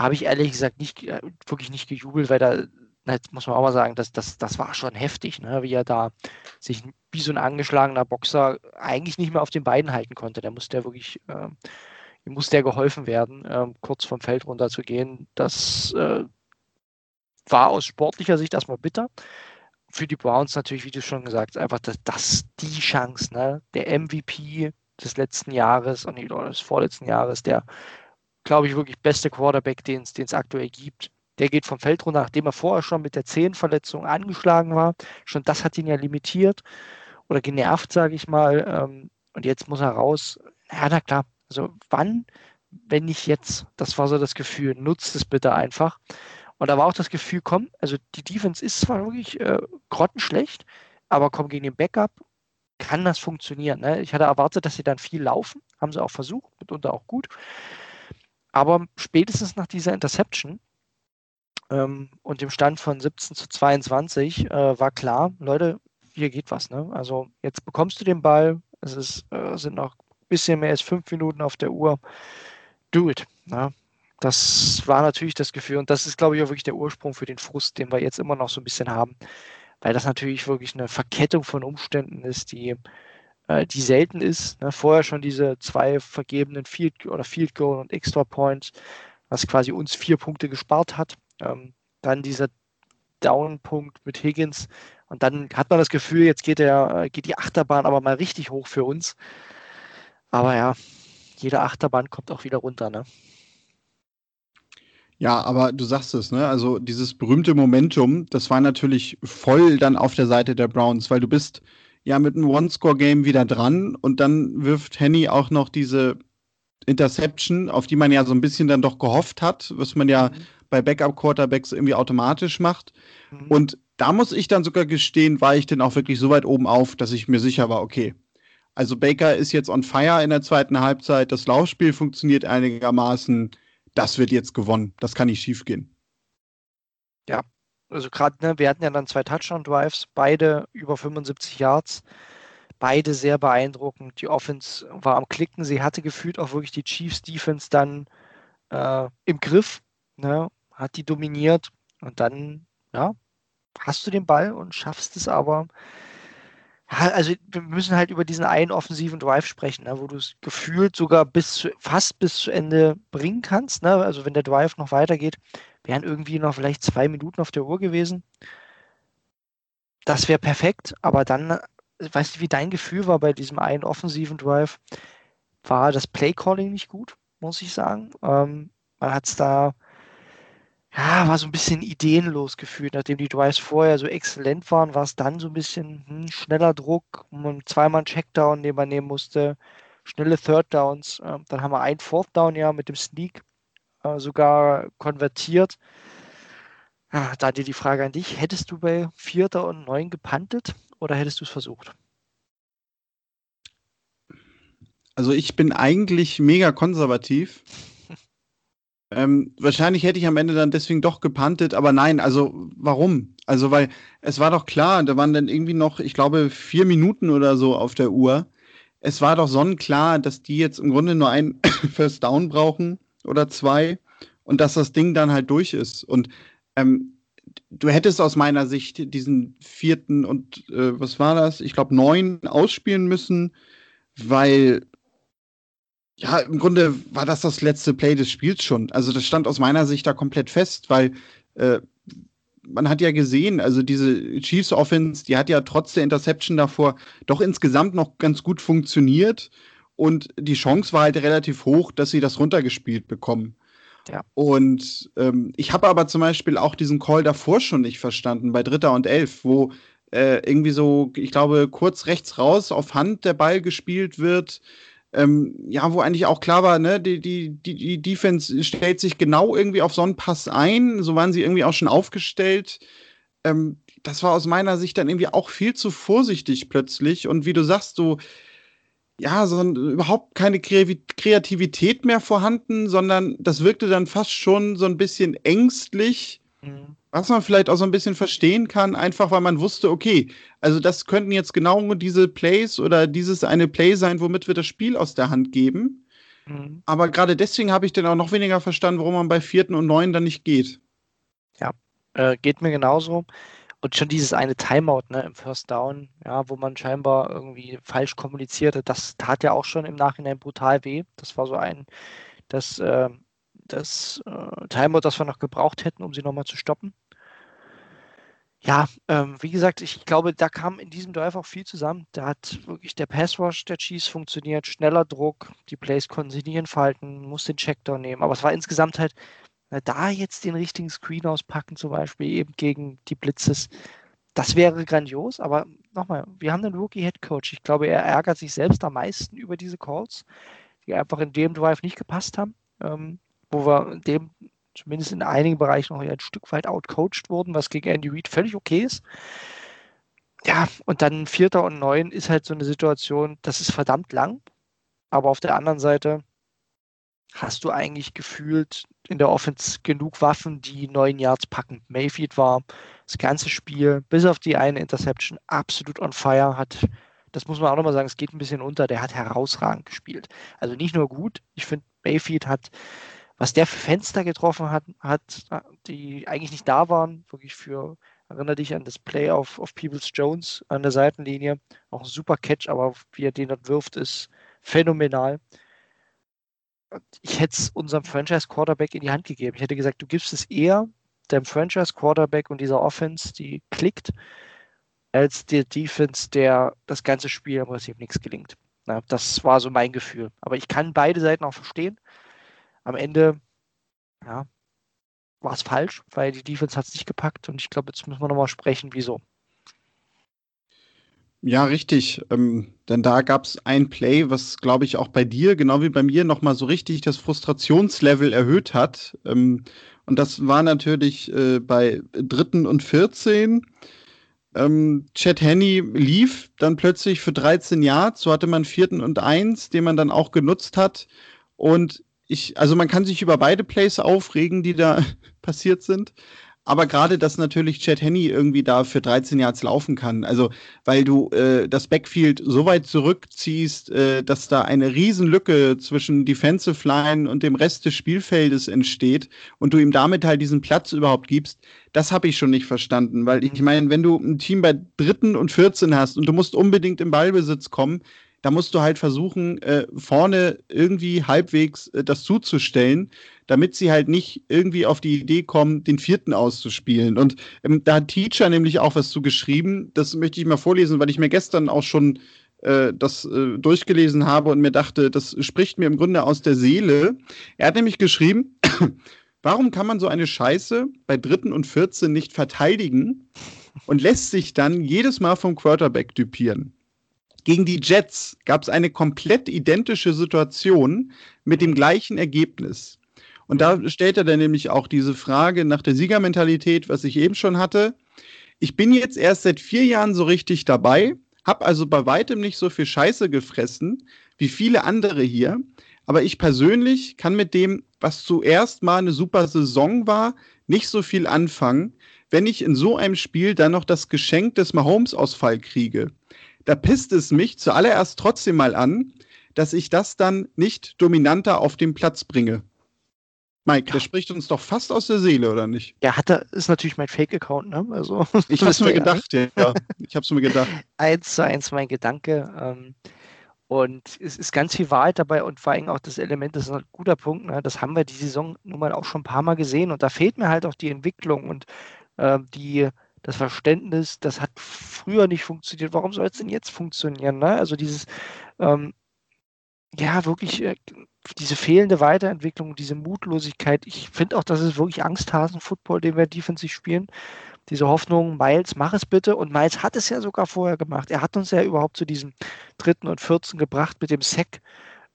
habe ich ehrlich gesagt nicht, äh, wirklich nicht gejubelt, weil da, jetzt muss man auch mal sagen, das, das, das war schon heftig, ne? wie er da sich wie so ein angeschlagener Boxer eigentlich nicht mehr auf den Beinen halten konnte. Der musste ja wirklich äh, ihm muss der geholfen werden, ähm, kurz vom Feld runter zu gehen. Das äh, war aus sportlicher Sicht erstmal bitter. Für die Browns natürlich, wie du schon gesagt hast, einfach das, das die Chance, ne? Der MVP des letzten Jahres und des vorletzten Jahres, der, glaube ich, wirklich beste Quarterback, den es aktuell gibt. Der geht vom Feld runter, nachdem er vorher schon mit der Zehenverletzung angeschlagen war. Schon das hat ihn ja limitiert oder genervt, sage ich mal. Ähm, und jetzt muss er raus. Ja, na klar. Also wann, wenn nicht jetzt? Das war so das Gefühl. Nutzt es bitte einfach. Und da war auch das Gefühl, komm, also die Defense ist zwar wirklich äh, grottenschlecht, aber komm gegen den Backup, kann das funktionieren. Ne? Ich hatte erwartet, dass sie dann viel laufen, haben sie auch versucht, mitunter auch gut. Aber spätestens nach dieser Interception ähm, und dem Stand von 17 zu 22 äh, war klar, Leute, hier geht was. Ne? Also jetzt bekommst du den Ball, es ist, äh, sind noch ein bisschen mehr als fünf Minuten auf der Uhr. Do it. Ne? Das war natürlich das Gefühl und das ist, glaube ich, auch wirklich der Ursprung für den Frust, den wir jetzt immer noch so ein bisschen haben, weil das natürlich wirklich eine Verkettung von Umständen ist, die, die selten ist. Ne? Vorher schon diese zwei vergebenen Field oder Field Goal und Extra Points, was quasi uns vier Punkte gespart hat. Ähm, dann dieser Down-Punkt mit Higgins und dann hat man das Gefühl, jetzt geht, der, äh, geht die Achterbahn aber mal richtig hoch für uns. Aber ja, jede Achterbahn kommt auch wieder runter, ne? Ja, aber du sagst es, ne? Also dieses berühmte Momentum, das war natürlich voll dann auf der Seite der Browns, weil du bist ja mit einem One-Score-Game wieder dran und dann wirft Henny auch noch diese Interception, auf die man ja so ein bisschen dann doch gehofft hat, was man ja mhm. bei Backup-Quarterbacks irgendwie automatisch macht. Mhm. Und da muss ich dann sogar gestehen, war ich denn auch wirklich so weit oben auf, dass ich mir sicher war, okay. Also Baker ist jetzt on fire in der zweiten Halbzeit, das Laufspiel funktioniert einigermaßen das wird jetzt gewonnen. Das kann nicht schief gehen. Ja, also gerade, ne, wir hatten ja dann zwei Touchdown-Drives, beide über 75 Yards, beide sehr beeindruckend. Die Offense war am Klicken, sie hatte gefühlt auch wirklich die Chiefs-Defense dann äh, im Griff, ne, hat die dominiert und dann, ja, hast du den Ball und schaffst es aber also wir müssen halt über diesen einen offensiven Drive sprechen, ne, wo du es gefühlt sogar bis zu, fast bis zu Ende bringen kannst. Ne? Also wenn der Drive noch weitergeht, wären irgendwie noch vielleicht zwei Minuten auf der Uhr gewesen. Das wäre perfekt, aber dann, weißt du, wie dein Gefühl war bei diesem einen offensiven Drive, war das Playcalling nicht gut, muss ich sagen. Ähm, man hat es da ja, war so ein bisschen ideenlos gefühlt. Nachdem die Drives vorher so exzellent waren, war es dann so ein bisschen hm, schneller Druck, zweimal Checkdown, den man nehmen musste, schnelle Third Downs. Äh, dann haben wir einen Fourth Down ja mit dem Sneak äh, sogar konvertiert. Ja, da dir die Frage an dich, hättest du bei Vierter und Neun gepantet oder hättest du es versucht? Also ich bin eigentlich mega konservativ. Ähm, wahrscheinlich hätte ich am Ende dann deswegen doch gepantet, aber nein, also warum? Also, weil es war doch klar, da waren dann irgendwie noch, ich glaube, vier Minuten oder so auf der Uhr. Es war doch sonnenklar, dass die jetzt im Grunde nur ein First Down brauchen oder zwei und dass das Ding dann halt durch ist. Und ähm, du hättest aus meiner Sicht diesen vierten und äh, was war das? Ich glaube, neun ausspielen müssen, weil ja, im Grunde war das das letzte Play des Spiels schon. Also das stand aus meiner Sicht da komplett fest, weil äh, man hat ja gesehen, also diese Chiefs Offense, die hat ja trotz der Interception davor doch insgesamt noch ganz gut funktioniert und die Chance war halt relativ hoch, dass sie das runtergespielt bekommen. Ja. Und ähm, ich habe aber zum Beispiel auch diesen Call davor schon nicht verstanden, bei Dritter und Elf, wo äh, irgendwie so, ich glaube, kurz rechts raus auf Hand der Ball gespielt wird ähm, ja, wo eigentlich auch klar war, ne, die, die, die, die Defense stellt sich genau irgendwie auf so einen Pass ein, so waren sie irgendwie auch schon aufgestellt. Ähm, das war aus meiner Sicht dann irgendwie auch viel zu vorsichtig plötzlich. Und wie du sagst, so, ja, so überhaupt keine Kreativität mehr vorhanden, sondern das wirkte dann fast schon so ein bisschen ängstlich. Mhm. Was man vielleicht auch so ein bisschen verstehen kann, einfach weil man wusste, okay, also das könnten jetzt genau diese Plays oder dieses eine Play sein, womit wir das Spiel aus der Hand geben. Mhm. Aber gerade deswegen habe ich dann auch noch weniger verstanden, warum man bei vierten und neun dann nicht geht. Ja, äh, geht mir genauso. Und schon dieses eine Timeout ne, im First Down, ja, wo man scheinbar irgendwie falsch kommunizierte, das tat ja auch schon im Nachhinein brutal weh. Das war so ein, das, äh, das äh, Timeout, das wir noch gebraucht hätten, um sie nochmal zu stoppen. Ja, ähm, wie gesagt, ich glaube, da kam in diesem Drive auch viel zusammen. Da hat wirklich der Passwash der Cheese funktioniert, schneller Druck, die Plays konnten sich nicht entfalten, muss den Checkdown nehmen. Aber es war insgesamt halt, da jetzt den richtigen Screen auspacken, zum Beispiel eben gegen die Blitzes, das wäre grandios. Aber nochmal, wir haben einen Rookie-Head Coach. Ich glaube, er ärgert sich selbst am meisten über diese Calls, die einfach in dem Drive nicht gepasst haben, ähm, wo wir in dem zumindest in einigen Bereichen noch ein Stück weit outcoached wurden, was gegen Andy Reid völlig okay ist. Ja, und dann Vierter und Neun ist halt so eine Situation, das ist verdammt lang, aber auf der anderen Seite hast du eigentlich gefühlt in der Offense genug Waffen, die neun Yards packen. Mayfield war das ganze Spiel, bis auf die eine Interception, absolut on fire, hat, das muss man auch nochmal sagen, es geht ein bisschen unter, der hat herausragend gespielt. Also nicht nur gut, ich finde, Mayfield hat was der für Fenster getroffen hat, hat, die eigentlich nicht da waren, wirklich für, erinnere dich an das Play auf, auf Peoples Jones an der Seitenlinie, auch ein super Catch, aber wie er den dort wirft, ist phänomenal. Ich hätte es unserem Franchise-Quarterback in die Hand gegeben. Ich hätte gesagt, du gibst es eher dem Franchise-Quarterback und dieser Offense, die klickt, als der Defense, der das ganze Spiel im Prinzip nichts gelingt. Na, das war so mein Gefühl. Aber ich kann beide Seiten auch verstehen am Ende, ja, war es falsch, weil die Defense hat es nicht gepackt und ich glaube, jetzt müssen wir nochmal sprechen, wieso. Ja, richtig. Ähm, denn da gab es ein Play, was, glaube ich, auch bei dir, genau wie bei mir, nochmal so richtig das Frustrationslevel erhöht hat. Ähm, und das war natürlich äh, bei dritten und 14. Ähm, Chad Henney lief dann plötzlich für 13 Yards. So hatte man vierten und eins, den man dann auch genutzt hat. Und ich, also man kann sich über beide Plays aufregen, die da passiert sind. Aber gerade, dass natürlich Chad Henney irgendwie da für 13 Yards laufen kann. Also, weil du äh, das Backfield so weit zurückziehst, äh, dass da eine Riesenlücke zwischen Defensive Line und dem Rest des Spielfeldes entsteht und du ihm damit halt diesen Platz überhaupt gibst, das habe ich schon nicht verstanden. Weil ich mhm. meine, wenn du ein Team bei dritten und 14 hast und du musst unbedingt im Ballbesitz kommen, da musst du halt versuchen, äh, vorne irgendwie halbwegs äh, das zuzustellen, damit sie halt nicht irgendwie auf die Idee kommen, den vierten auszuspielen. Und ähm, da hat Teacher nämlich auch was zu geschrieben. Das möchte ich mal vorlesen, weil ich mir gestern auch schon äh, das äh, durchgelesen habe und mir dachte, das spricht mir im Grunde aus der Seele. Er hat nämlich geschrieben, warum kann man so eine Scheiße bei dritten und 14 nicht verteidigen und lässt sich dann jedes Mal vom Quarterback düpieren? Gegen die Jets gab es eine komplett identische Situation mit dem gleichen Ergebnis. Und da stellt er dann nämlich auch diese Frage nach der Siegermentalität, was ich eben schon hatte. Ich bin jetzt erst seit vier Jahren so richtig dabei, habe also bei weitem nicht so viel Scheiße gefressen wie viele andere hier. Aber ich persönlich kann mit dem, was zuerst mal eine super Saison war, nicht so viel anfangen, wenn ich in so einem Spiel dann noch das Geschenk des Mahomes-Ausfall kriege da pisst es mich zuallererst trotzdem mal an, dass ich das dann nicht dominanter auf den Platz bringe. Mike, ja. der spricht uns doch fast aus der Seele, oder nicht? Ja, hat er, ist natürlich mein Fake-Account, ne? Also, ich hab's mir gedacht, ja. ja. Ich hab's mir gedacht. eins zu eins mein Gedanke. Ähm, und es ist ganz viel Wahrheit dabei und vor allem auch das Element, das ist ein guter Punkt, ne? das haben wir die Saison nun mal auch schon ein paar Mal gesehen und da fehlt mir halt auch die Entwicklung und äh, die, das Verständnis, das hat früher nicht funktioniert, warum soll es denn jetzt funktionieren? Ne? Also dieses, ähm, ja, wirklich äh, diese fehlende Weiterentwicklung, diese Mutlosigkeit. Ich finde auch, das ist wirklich Angsthasen-Football, den wir defensiv spielen. Diese Hoffnung, Miles, mach es bitte. Und Miles hat es ja sogar vorher gemacht. Er hat uns ja überhaupt zu diesem dritten und vierten gebracht mit dem Sack,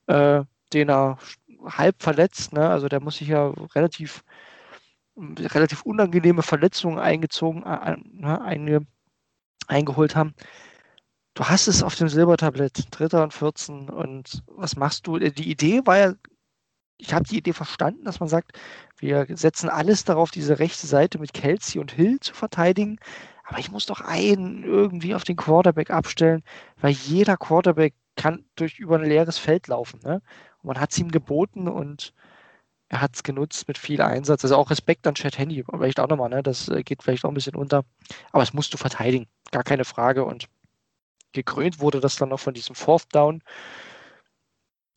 äh, den er halb verletzt. Ne? Also der muss sich ja relativ relativ unangenehme Verletzungen eingezogen, äh, ne, einge, eingeholt haben. Du hast es auf dem Silbertablett, Dritter und 14. Und was machst du? Die Idee war ja, ich habe die Idee verstanden, dass man sagt, wir setzen alles darauf, diese rechte Seite mit Kelsey und Hill zu verteidigen. Aber ich muss doch einen irgendwie auf den Quarterback abstellen, weil jeder Quarterback kann durch über ein leeres Feld laufen. Ne? Und man hat es ihm geboten und er hat es genutzt mit viel Einsatz. Also auch Respekt an Chad Handy, vielleicht auch nochmal, ne? Das äh, geht vielleicht auch ein bisschen unter. Aber es musst du verteidigen, gar keine Frage. Und gekrönt wurde das dann noch von diesem Fourth Down,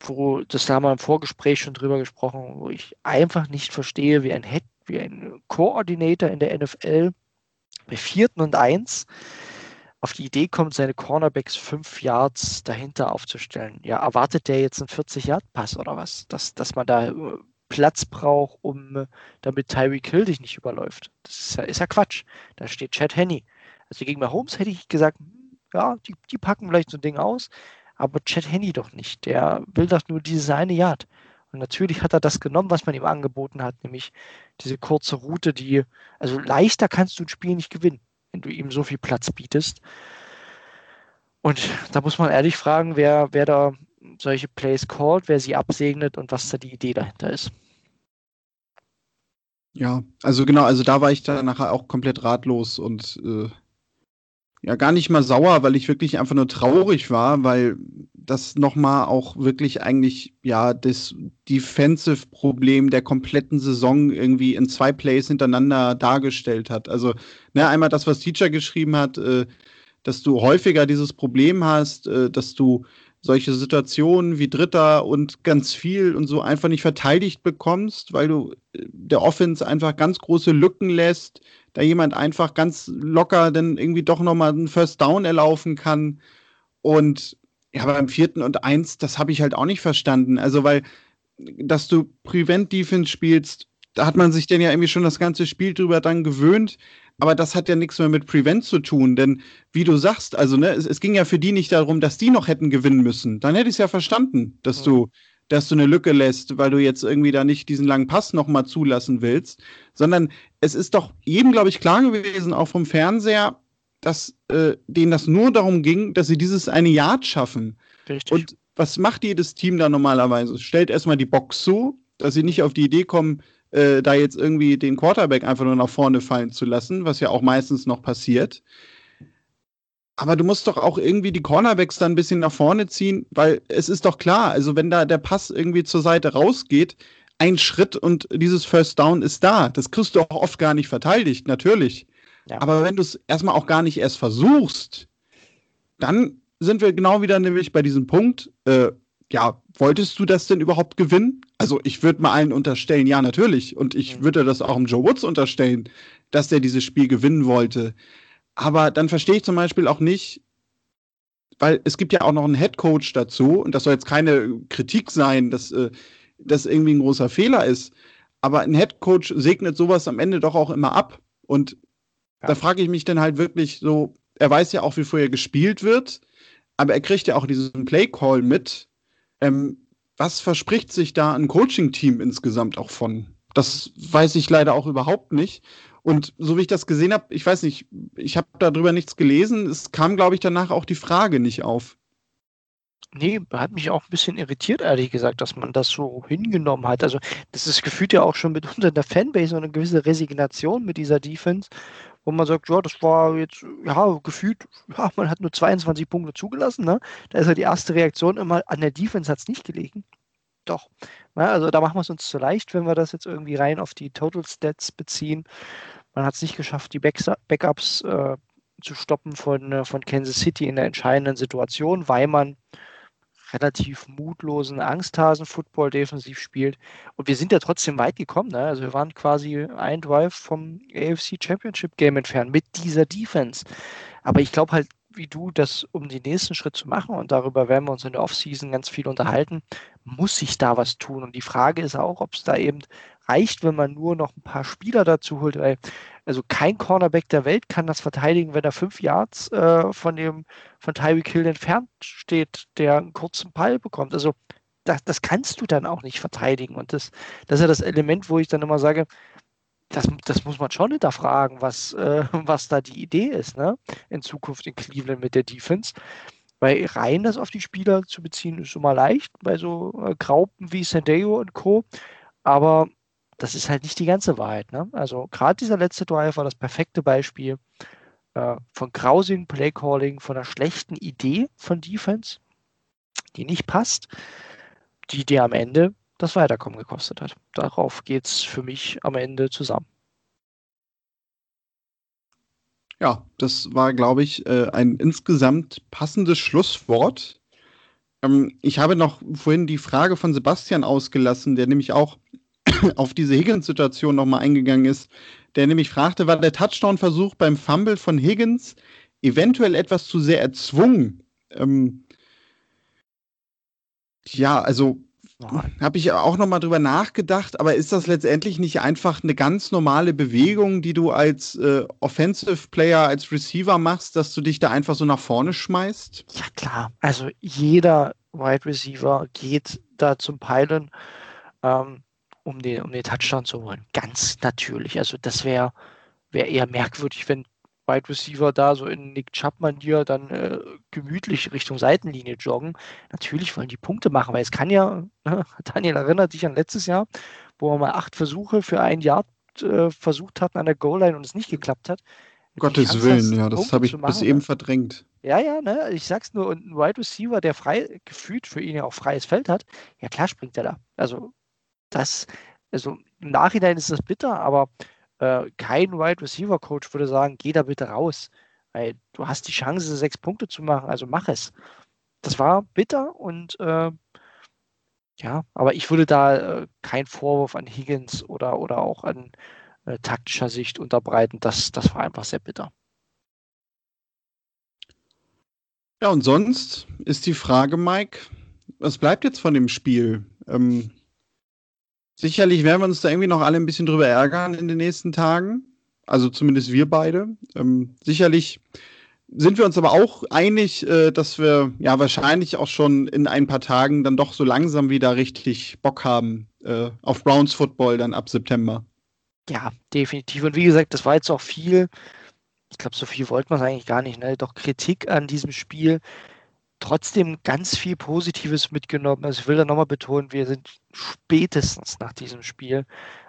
wo, das haben wir im Vorgespräch schon drüber gesprochen, wo ich einfach nicht verstehe, wie ein Head, wie ein Koordinator in der NFL bei vierten und eins auf die Idee kommt, seine Cornerbacks fünf Yards dahinter aufzustellen. Ja, erwartet der jetzt einen 40-Yard-Pass oder was? Dass, dass man da äh, Platz braucht, um damit Tyreek Hill dich nicht überläuft. Das ist ja, ist ja Quatsch. Da steht Chad Henney. Also gegen Mahomes hätte ich gesagt, hm, ja, die, die packen vielleicht so ein Ding aus, aber Chad Henney doch nicht. Der will doch nur diese eine Yard. Und natürlich hat er das genommen, was man ihm angeboten hat, nämlich diese kurze Route, die, also leichter kannst du ein Spiel nicht gewinnen, wenn du ihm so viel Platz bietest. Und da muss man ehrlich fragen, wer, wer da solche Plays called, wer sie absegnet und was da die Idee dahinter ist. Ja, also genau, also da war ich dann nachher auch komplett ratlos und äh, ja gar nicht mal sauer, weil ich wirklich einfach nur traurig war, weil das nochmal auch wirklich eigentlich ja das Defensive-Problem der kompletten Saison irgendwie in zwei Plays hintereinander dargestellt hat. Also ne, einmal das, was Teacher geschrieben hat, äh, dass du häufiger dieses Problem hast, äh, dass du solche Situationen wie Dritter und ganz viel und so einfach nicht verteidigt bekommst, weil du äh, der Offense einfach ganz große Lücken lässt, da jemand einfach ganz locker dann irgendwie doch nochmal einen First Down erlaufen kann. Und ja, beim vierten und eins, das habe ich halt auch nicht verstanden. Also, weil, dass du Prevent Defense spielst, da hat man sich denn ja irgendwie schon das ganze Spiel drüber dann gewöhnt. Aber das hat ja nichts mehr mit Prevent zu tun, denn wie du sagst, also ne, es, es ging ja für die nicht darum, dass die noch hätten gewinnen müssen. Dann hätte ich es ja verstanden, dass mhm. du dass du eine Lücke lässt, weil du jetzt irgendwie da nicht diesen langen Pass nochmal zulassen willst, sondern es ist doch jedem, glaube ich, klar gewesen, auch vom Fernseher, dass äh, denen das nur darum ging, dass sie dieses eine Yard schaffen. Richtig. Und was macht jedes Team da normalerweise? Stellt erstmal die Box so, dass sie nicht auf die Idee kommen, äh, da jetzt irgendwie den Quarterback einfach nur nach vorne fallen zu lassen, was ja auch meistens noch passiert. Aber du musst doch auch irgendwie die Cornerbacks dann ein bisschen nach vorne ziehen, weil es ist doch klar, also wenn da der Pass irgendwie zur Seite rausgeht, ein Schritt und dieses First Down ist da. Das kriegst du auch oft gar nicht verteidigt, natürlich. Ja. Aber wenn du es erstmal auch gar nicht erst versuchst, dann sind wir genau wieder nämlich bei diesem Punkt, äh, ja, wolltest du das denn überhaupt gewinnen? Also ich würde mal allen unterstellen, ja, natürlich. Und ich mhm. würde das auch im Joe Woods unterstellen, dass der dieses Spiel gewinnen wollte. Aber dann verstehe ich zum Beispiel auch nicht, weil es gibt ja auch noch einen Head Coach dazu, und das soll jetzt keine Kritik sein, dass äh, das irgendwie ein großer Fehler ist. Aber ein Head Coach segnet sowas am Ende doch auch immer ab. Und ja. da frage ich mich dann halt wirklich so, er weiß ja auch, wie vorher gespielt wird, aber er kriegt ja auch diesen Play Call mit. Ähm, was verspricht sich da ein Coaching-Team insgesamt auch von? Das weiß ich leider auch überhaupt nicht. Und so wie ich das gesehen habe, ich weiß nicht, ich habe darüber nichts gelesen. Es kam, glaube ich, danach auch die Frage nicht auf. Nee, hat mich auch ein bisschen irritiert, ehrlich gesagt, dass man das so hingenommen hat. Also, das ist gefühlt ja auch schon mitunter in der Fanbase eine gewisse Resignation mit dieser Defense, wo man sagt, ja, das war jetzt, ja, gefühlt, ja, man hat nur 22 Punkte zugelassen. Ne? Da ist ja die erste Reaktion immer, an der Defense hat es nicht gelegen. Doch. Ja, also da machen wir es uns zu leicht, wenn wir das jetzt irgendwie rein auf die Total Stats beziehen. Man hat es nicht geschafft, die Backups äh, zu stoppen von, äh, von Kansas City in der entscheidenden Situation, weil man relativ mutlosen Angsthasen-Football defensiv spielt. Und wir sind ja trotzdem weit gekommen. Ne? Also wir waren quasi ein Drive vom AFC Championship Game entfernt mit dieser Defense. Aber ich glaube halt, wie du, das um den nächsten Schritt zu machen, und darüber werden wir uns in der Offseason ganz viel unterhalten, muss sich da was tun. Und die Frage ist auch, ob es da eben reicht, wenn man nur noch ein paar Spieler dazu holt, weil also kein Cornerback der Welt kann das verteidigen, wenn er fünf Yards äh, von dem von Tyreek Hill entfernt steht, der einen kurzen Ball bekommt. Also das, das kannst du dann auch nicht verteidigen. Und das, das ist ja das Element, wo ich dann immer sage, das, das muss man schon hinterfragen, was, äh, was da die Idee ist, ne? In Zukunft in Cleveland mit der Defense. Weil rein das auf die Spieler zu beziehen, ist mal leicht, bei so äh, Graupen wie Sandeo und Co. Aber das ist halt nicht die ganze Wahrheit. Ne? Also gerade dieser letzte Drive war das perfekte Beispiel äh, von grausigen Playcalling, von einer schlechten Idee von Defense, die nicht passt, die dir am Ende das Weiterkommen gekostet hat. Darauf geht es für mich am Ende zusammen. Ja, das war, glaube ich, äh, ein insgesamt passendes Schlusswort. Ähm, ich habe noch vorhin die Frage von Sebastian ausgelassen, der nämlich auch auf diese Higgins-Situation nochmal eingegangen ist, der nämlich fragte, war der Touchdown-Versuch beim Fumble von Higgins eventuell etwas zu sehr erzwungen? Ähm, ja, also habe ich auch noch mal drüber nachgedacht, aber ist das letztendlich nicht einfach eine ganz normale Bewegung, die du als äh, Offensive Player, als Receiver machst, dass du dich da einfach so nach vorne schmeißt? Ja, klar. Also jeder Wide Receiver geht da zum Peilen, ähm, um, den, um den Touchdown zu holen. Ganz natürlich. Also das wäre wär eher merkwürdig, wenn Wide Receiver da so in Nick Chubb-Manier dann äh, gemütlich Richtung Seitenlinie joggen. Natürlich wollen die Punkte machen, weil es kann ja, ne, Daniel erinnert sich an letztes Jahr, wo wir mal acht Versuche für ein Jahr äh, versucht hatten an der Goal-Line und es nicht geklappt hat. Gottes Willen, ja, das habe ich machen, bis eben ne? verdrängt. Ja, ja, ne, ich sag's nur, und ein Wide Receiver, der frei gefühlt für ihn ja auch freies Feld hat, ja klar springt er da. Also das, also im Nachhinein ist das bitter, aber äh, kein Wide Receiver Coach würde sagen, geh da bitte raus, weil du hast die Chance, sechs Punkte zu machen, also mach es. Das war bitter und äh, ja, aber ich würde da äh, keinen Vorwurf an Higgins oder, oder auch an äh, taktischer Sicht unterbreiten. Das, das war einfach sehr bitter. Ja, und sonst ist die Frage, Mike, was bleibt jetzt von dem Spiel? Ähm, Sicherlich werden wir uns da irgendwie noch alle ein bisschen drüber ärgern in den nächsten Tagen. Also zumindest wir beide. Ähm, sicherlich sind wir uns aber auch einig, äh, dass wir ja wahrscheinlich auch schon in ein paar Tagen dann doch so langsam wieder richtig Bock haben äh, auf Browns Football dann ab September. Ja, definitiv. Und wie gesagt, das war jetzt auch viel. Ich glaube, so viel wollten wir es eigentlich gar nicht. Ne? Doch Kritik an diesem Spiel trotzdem ganz viel Positives mitgenommen. Also ich will da nochmal betonen, wir sind spätestens nach diesem Spiel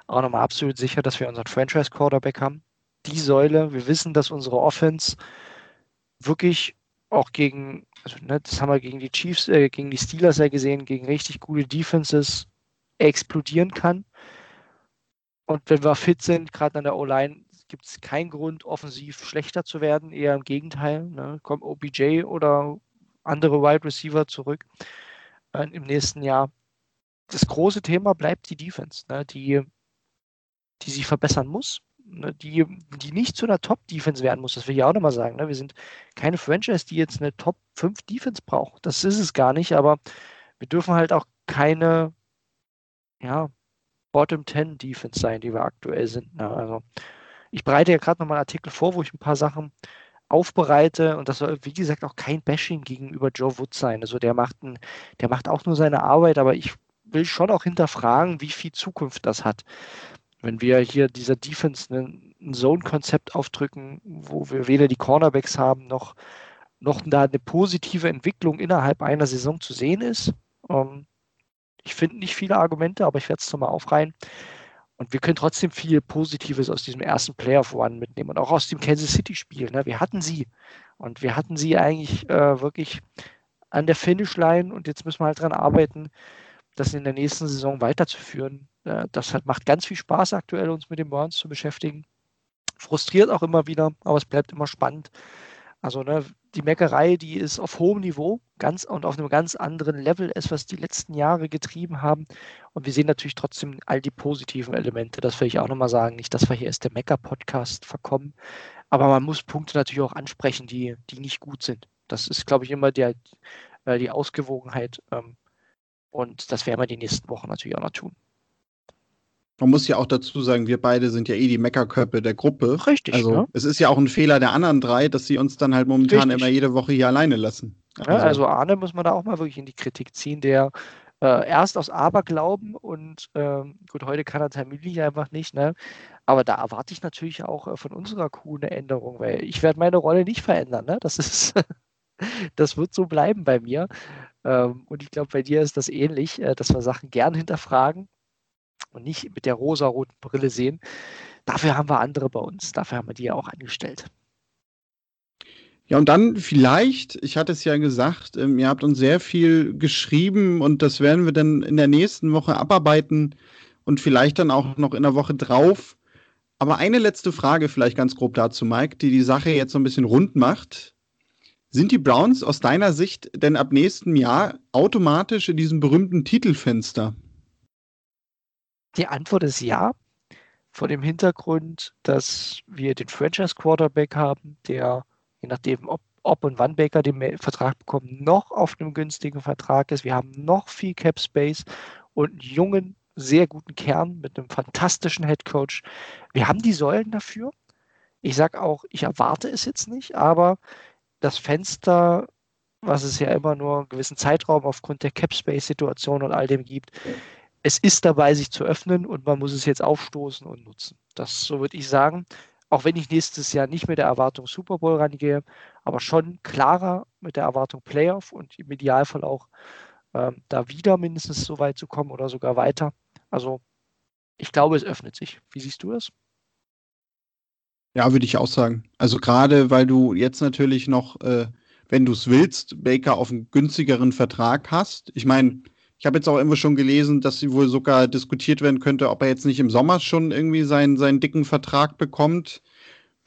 auch nochmal absolut sicher, dass wir unseren Franchise-Quarterback haben. Die Säule, wir wissen, dass unsere Offense wirklich auch gegen, also ne, das haben wir gegen die Chiefs, äh, gegen die Steelers ja gesehen, gegen richtig gute Defenses explodieren kann. Und wenn wir fit sind, gerade an der O-Line, gibt es keinen Grund, offensiv schlechter zu werden. Eher im Gegenteil. Ne? Kommt OBJ oder andere Wide Receiver zurück äh, im nächsten Jahr. Das große Thema bleibt die Defense, ne, die, die sich verbessern muss, ne, die, die nicht zu einer Top-Defense werden muss. Das will ich auch nochmal sagen. Ne. Wir sind keine Franchise, die jetzt eine Top-5-Defense braucht. Das ist es gar nicht, aber wir dürfen halt auch keine ja, Bottom-10-Defense sein, die wir aktuell sind. Ne. Also ich bereite ja gerade nochmal einen Artikel vor, wo ich ein paar Sachen aufbereite und das soll, wie gesagt, auch kein Bashing gegenüber Joe Wood sein. Also der macht, ein, der macht auch nur seine Arbeit, aber ich will schon auch hinterfragen, wie viel Zukunft das hat. Wenn wir hier dieser Defense ein, Zone-Konzept aufdrücken, wo wir weder die Cornerbacks haben, noch, noch da eine positive Entwicklung innerhalb einer Saison zu sehen ist. Ähm, ich finde nicht viele Argumente, aber ich werde es nochmal aufreihen. Und wir können trotzdem viel Positives aus diesem ersten Player of One mitnehmen und auch aus dem Kansas City-Spiel. Ne? Wir hatten sie. Und wir hatten sie eigentlich äh, wirklich an der Finishline und jetzt müssen wir halt daran arbeiten, das in der nächsten Saison weiterzuführen. Äh, das hat, macht ganz viel Spaß aktuell, uns mit den Browns zu beschäftigen. Frustriert auch immer wieder, aber es bleibt immer spannend. Also ne, die Meckerei, die ist auf hohem Niveau ganz und auf einem ganz anderen Level ist, was die letzten Jahre getrieben haben. Und wir sehen natürlich trotzdem all die positiven Elemente. Das will ich auch nochmal sagen. Nicht, dass wir hier erst der Mecker-Podcast verkommen. Aber man muss Punkte natürlich auch ansprechen, die, die nicht gut sind. Das ist, glaube ich, immer der, äh, die Ausgewogenheit. Ähm, und das werden wir die nächsten Wochen natürlich auch noch tun. Man muss ja auch dazu sagen, wir beide sind ja eh die Meckerköpfe der Gruppe. Richtig. Also ne? es ist ja auch ein Fehler der anderen drei, dass sie uns dann halt momentan Richtig. immer jede Woche hier alleine lassen. Also. Ja, also Arne muss man da auch mal wirklich in die Kritik ziehen, der äh, erst aus Aberglauben und ähm, gut, heute kann er Terminlich einfach nicht, ne? Aber da erwarte ich natürlich auch äh, von unserer Crew eine Änderung, weil ich werde meine Rolle nicht verändern, ne? Das ist, das wird so bleiben bei mir. Ähm, und ich glaube, bei dir ist das ähnlich, äh, dass wir Sachen gern hinterfragen und nicht mit der rosa-roten Brille sehen. Dafür haben wir andere bei uns. Dafür haben wir die ja auch angestellt. Ja, und dann vielleicht, ich hatte es ja gesagt, ähm, ihr habt uns sehr viel geschrieben und das werden wir dann in der nächsten Woche abarbeiten und vielleicht dann auch noch in der Woche drauf. Aber eine letzte Frage vielleicht ganz grob dazu, Mike, die die Sache jetzt so ein bisschen rund macht. Sind die Browns aus deiner Sicht denn ab nächstem Jahr automatisch in diesem berühmten Titelfenster? Die Antwort ist ja. Vor dem Hintergrund, dass wir den Franchise Quarterback haben, der je nachdem, ob, ob und wann Baker den Vertrag bekommt, noch auf einem günstigen Vertrag ist. Wir haben noch viel Cap Space und einen jungen, sehr guten Kern mit einem fantastischen Head Coach. Wir haben die Säulen dafür. Ich sage auch, ich erwarte es jetzt nicht, aber das Fenster, was es ja immer nur einen gewissen Zeitraum aufgrund der Cap Space Situation und all dem gibt, es ist dabei, sich zu öffnen und man muss es jetzt aufstoßen und nutzen. Das so würde ich sagen. Auch wenn ich nächstes Jahr nicht mit der Erwartung Super Bowl rangehe, aber schon klarer mit der Erwartung Playoff und im Idealfall auch ähm, da wieder mindestens so weit zu kommen oder sogar weiter. Also ich glaube, es öffnet sich. Wie siehst du das? Ja, würde ich auch sagen. Also gerade weil du jetzt natürlich noch, äh, wenn du es willst, Baker auf einen günstigeren Vertrag hast. Ich meine, ich habe jetzt auch immer schon gelesen, dass sie wohl sogar diskutiert werden könnte, ob er jetzt nicht im Sommer schon irgendwie seinen, seinen dicken Vertrag bekommt.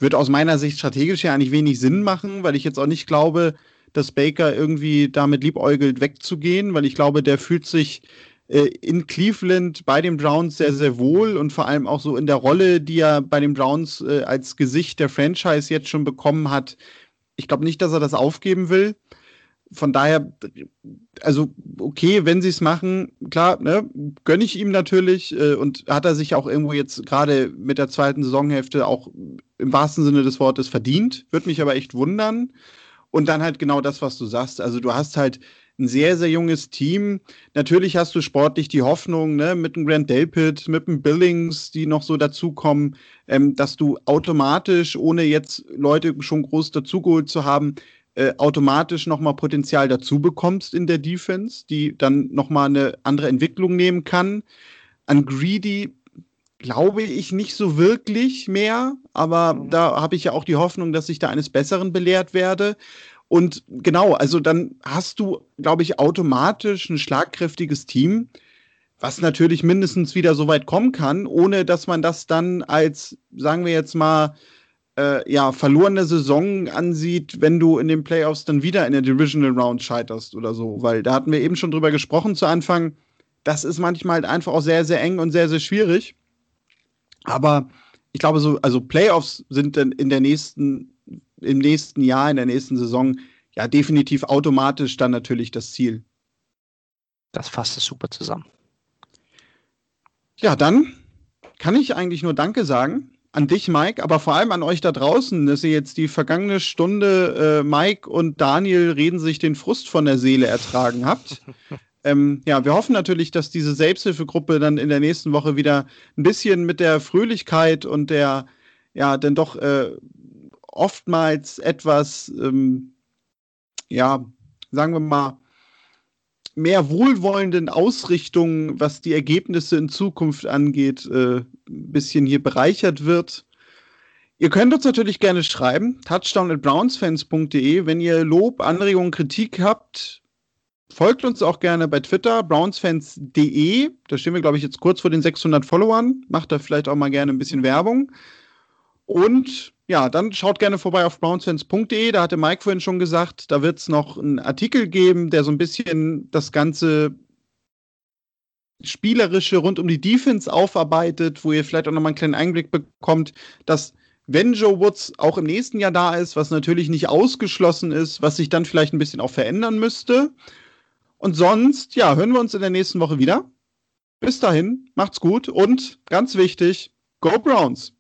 Wird aus meiner Sicht strategisch ja eigentlich wenig Sinn machen, weil ich jetzt auch nicht glaube, dass Baker irgendwie damit liebäugelt wegzugehen, weil ich glaube, der fühlt sich äh, in Cleveland bei den Browns sehr, sehr wohl und vor allem auch so in der Rolle, die er bei den Browns äh, als Gesicht der Franchise jetzt schon bekommen hat. Ich glaube nicht, dass er das aufgeben will von daher, also okay, wenn sie es machen, klar, ne, gönne ich ihm natürlich äh, und hat er sich auch irgendwo jetzt gerade mit der zweiten Saisonhälfte auch im wahrsten Sinne des Wortes verdient. Würde mich aber echt wundern. Und dann halt genau das, was du sagst. Also du hast halt ein sehr, sehr junges Team. Natürlich hast du sportlich die Hoffnung, ne, mit dem Grant Delpit, mit dem Billings, die noch so dazukommen, ähm, dass du automatisch, ohne jetzt Leute schon groß dazugeholt zu haben, äh, automatisch nochmal Potenzial dazu bekommst in der Defense, die dann nochmal eine andere Entwicklung nehmen kann. An Greedy glaube ich nicht so wirklich mehr, aber mhm. da habe ich ja auch die Hoffnung, dass ich da eines Besseren belehrt werde. Und genau, also dann hast du, glaube ich, automatisch ein schlagkräftiges Team, was natürlich mindestens wieder so weit kommen kann, ohne dass man das dann als, sagen wir jetzt mal, äh, ja, verlorene Saison ansieht, wenn du in den Playoffs dann wieder in der Divisional Round scheiterst oder so. Weil da hatten wir eben schon drüber gesprochen zu Anfang. Das ist manchmal halt einfach auch sehr, sehr eng und sehr, sehr schwierig. Aber ich glaube, so, also Playoffs sind dann in der nächsten, im nächsten Jahr, in der nächsten Saison, ja, definitiv automatisch dann natürlich das Ziel. Das fasst es super zusammen. Ja, dann kann ich eigentlich nur Danke sagen an dich, Mike, aber vor allem an euch da draußen, dass ihr jetzt die vergangene Stunde äh, Mike und Daniel reden sich den Frust von der Seele ertragen habt. ähm, ja, wir hoffen natürlich, dass diese Selbsthilfegruppe dann in der nächsten Woche wieder ein bisschen mit der Fröhlichkeit und der, ja, denn doch äh, oftmals etwas, ähm, ja, sagen wir mal, mehr wohlwollenden Ausrichtung, was die Ergebnisse in Zukunft angeht, äh, ein bisschen hier bereichert wird. Ihr könnt uns natürlich gerne schreiben, touchdown at brownsfans.de. Wenn ihr Lob, Anregungen, Kritik habt, folgt uns auch gerne bei Twitter, brownsfans.de. Da stehen wir, glaube ich, jetzt kurz vor den 600 Followern. Macht da vielleicht auch mal gerne ein bisschen Werbung. Und ja, dann schaut gerne vorbei auf brownsfans.de. Da hatte Mike vorhin schon gesagt, da wird es noch einen Artikel geben, der so ein bisschen das ganze Spielerische rund um die Defense aufarbeitet, wo ihr vielleicht auch nochmal einen kleinen Einblick bekommt, dass wenn Joe Woods auch im nächsten Jahr da ist, was natürlich nicht ausgeschlossen ist, was sich dann vielleicht ein bisschen auch verändern müsste. Und sonst, ja, hören wir uns in der nächsten Woche wieder. Bis dahin, macht's gut und ganz wichtig, Go Browns!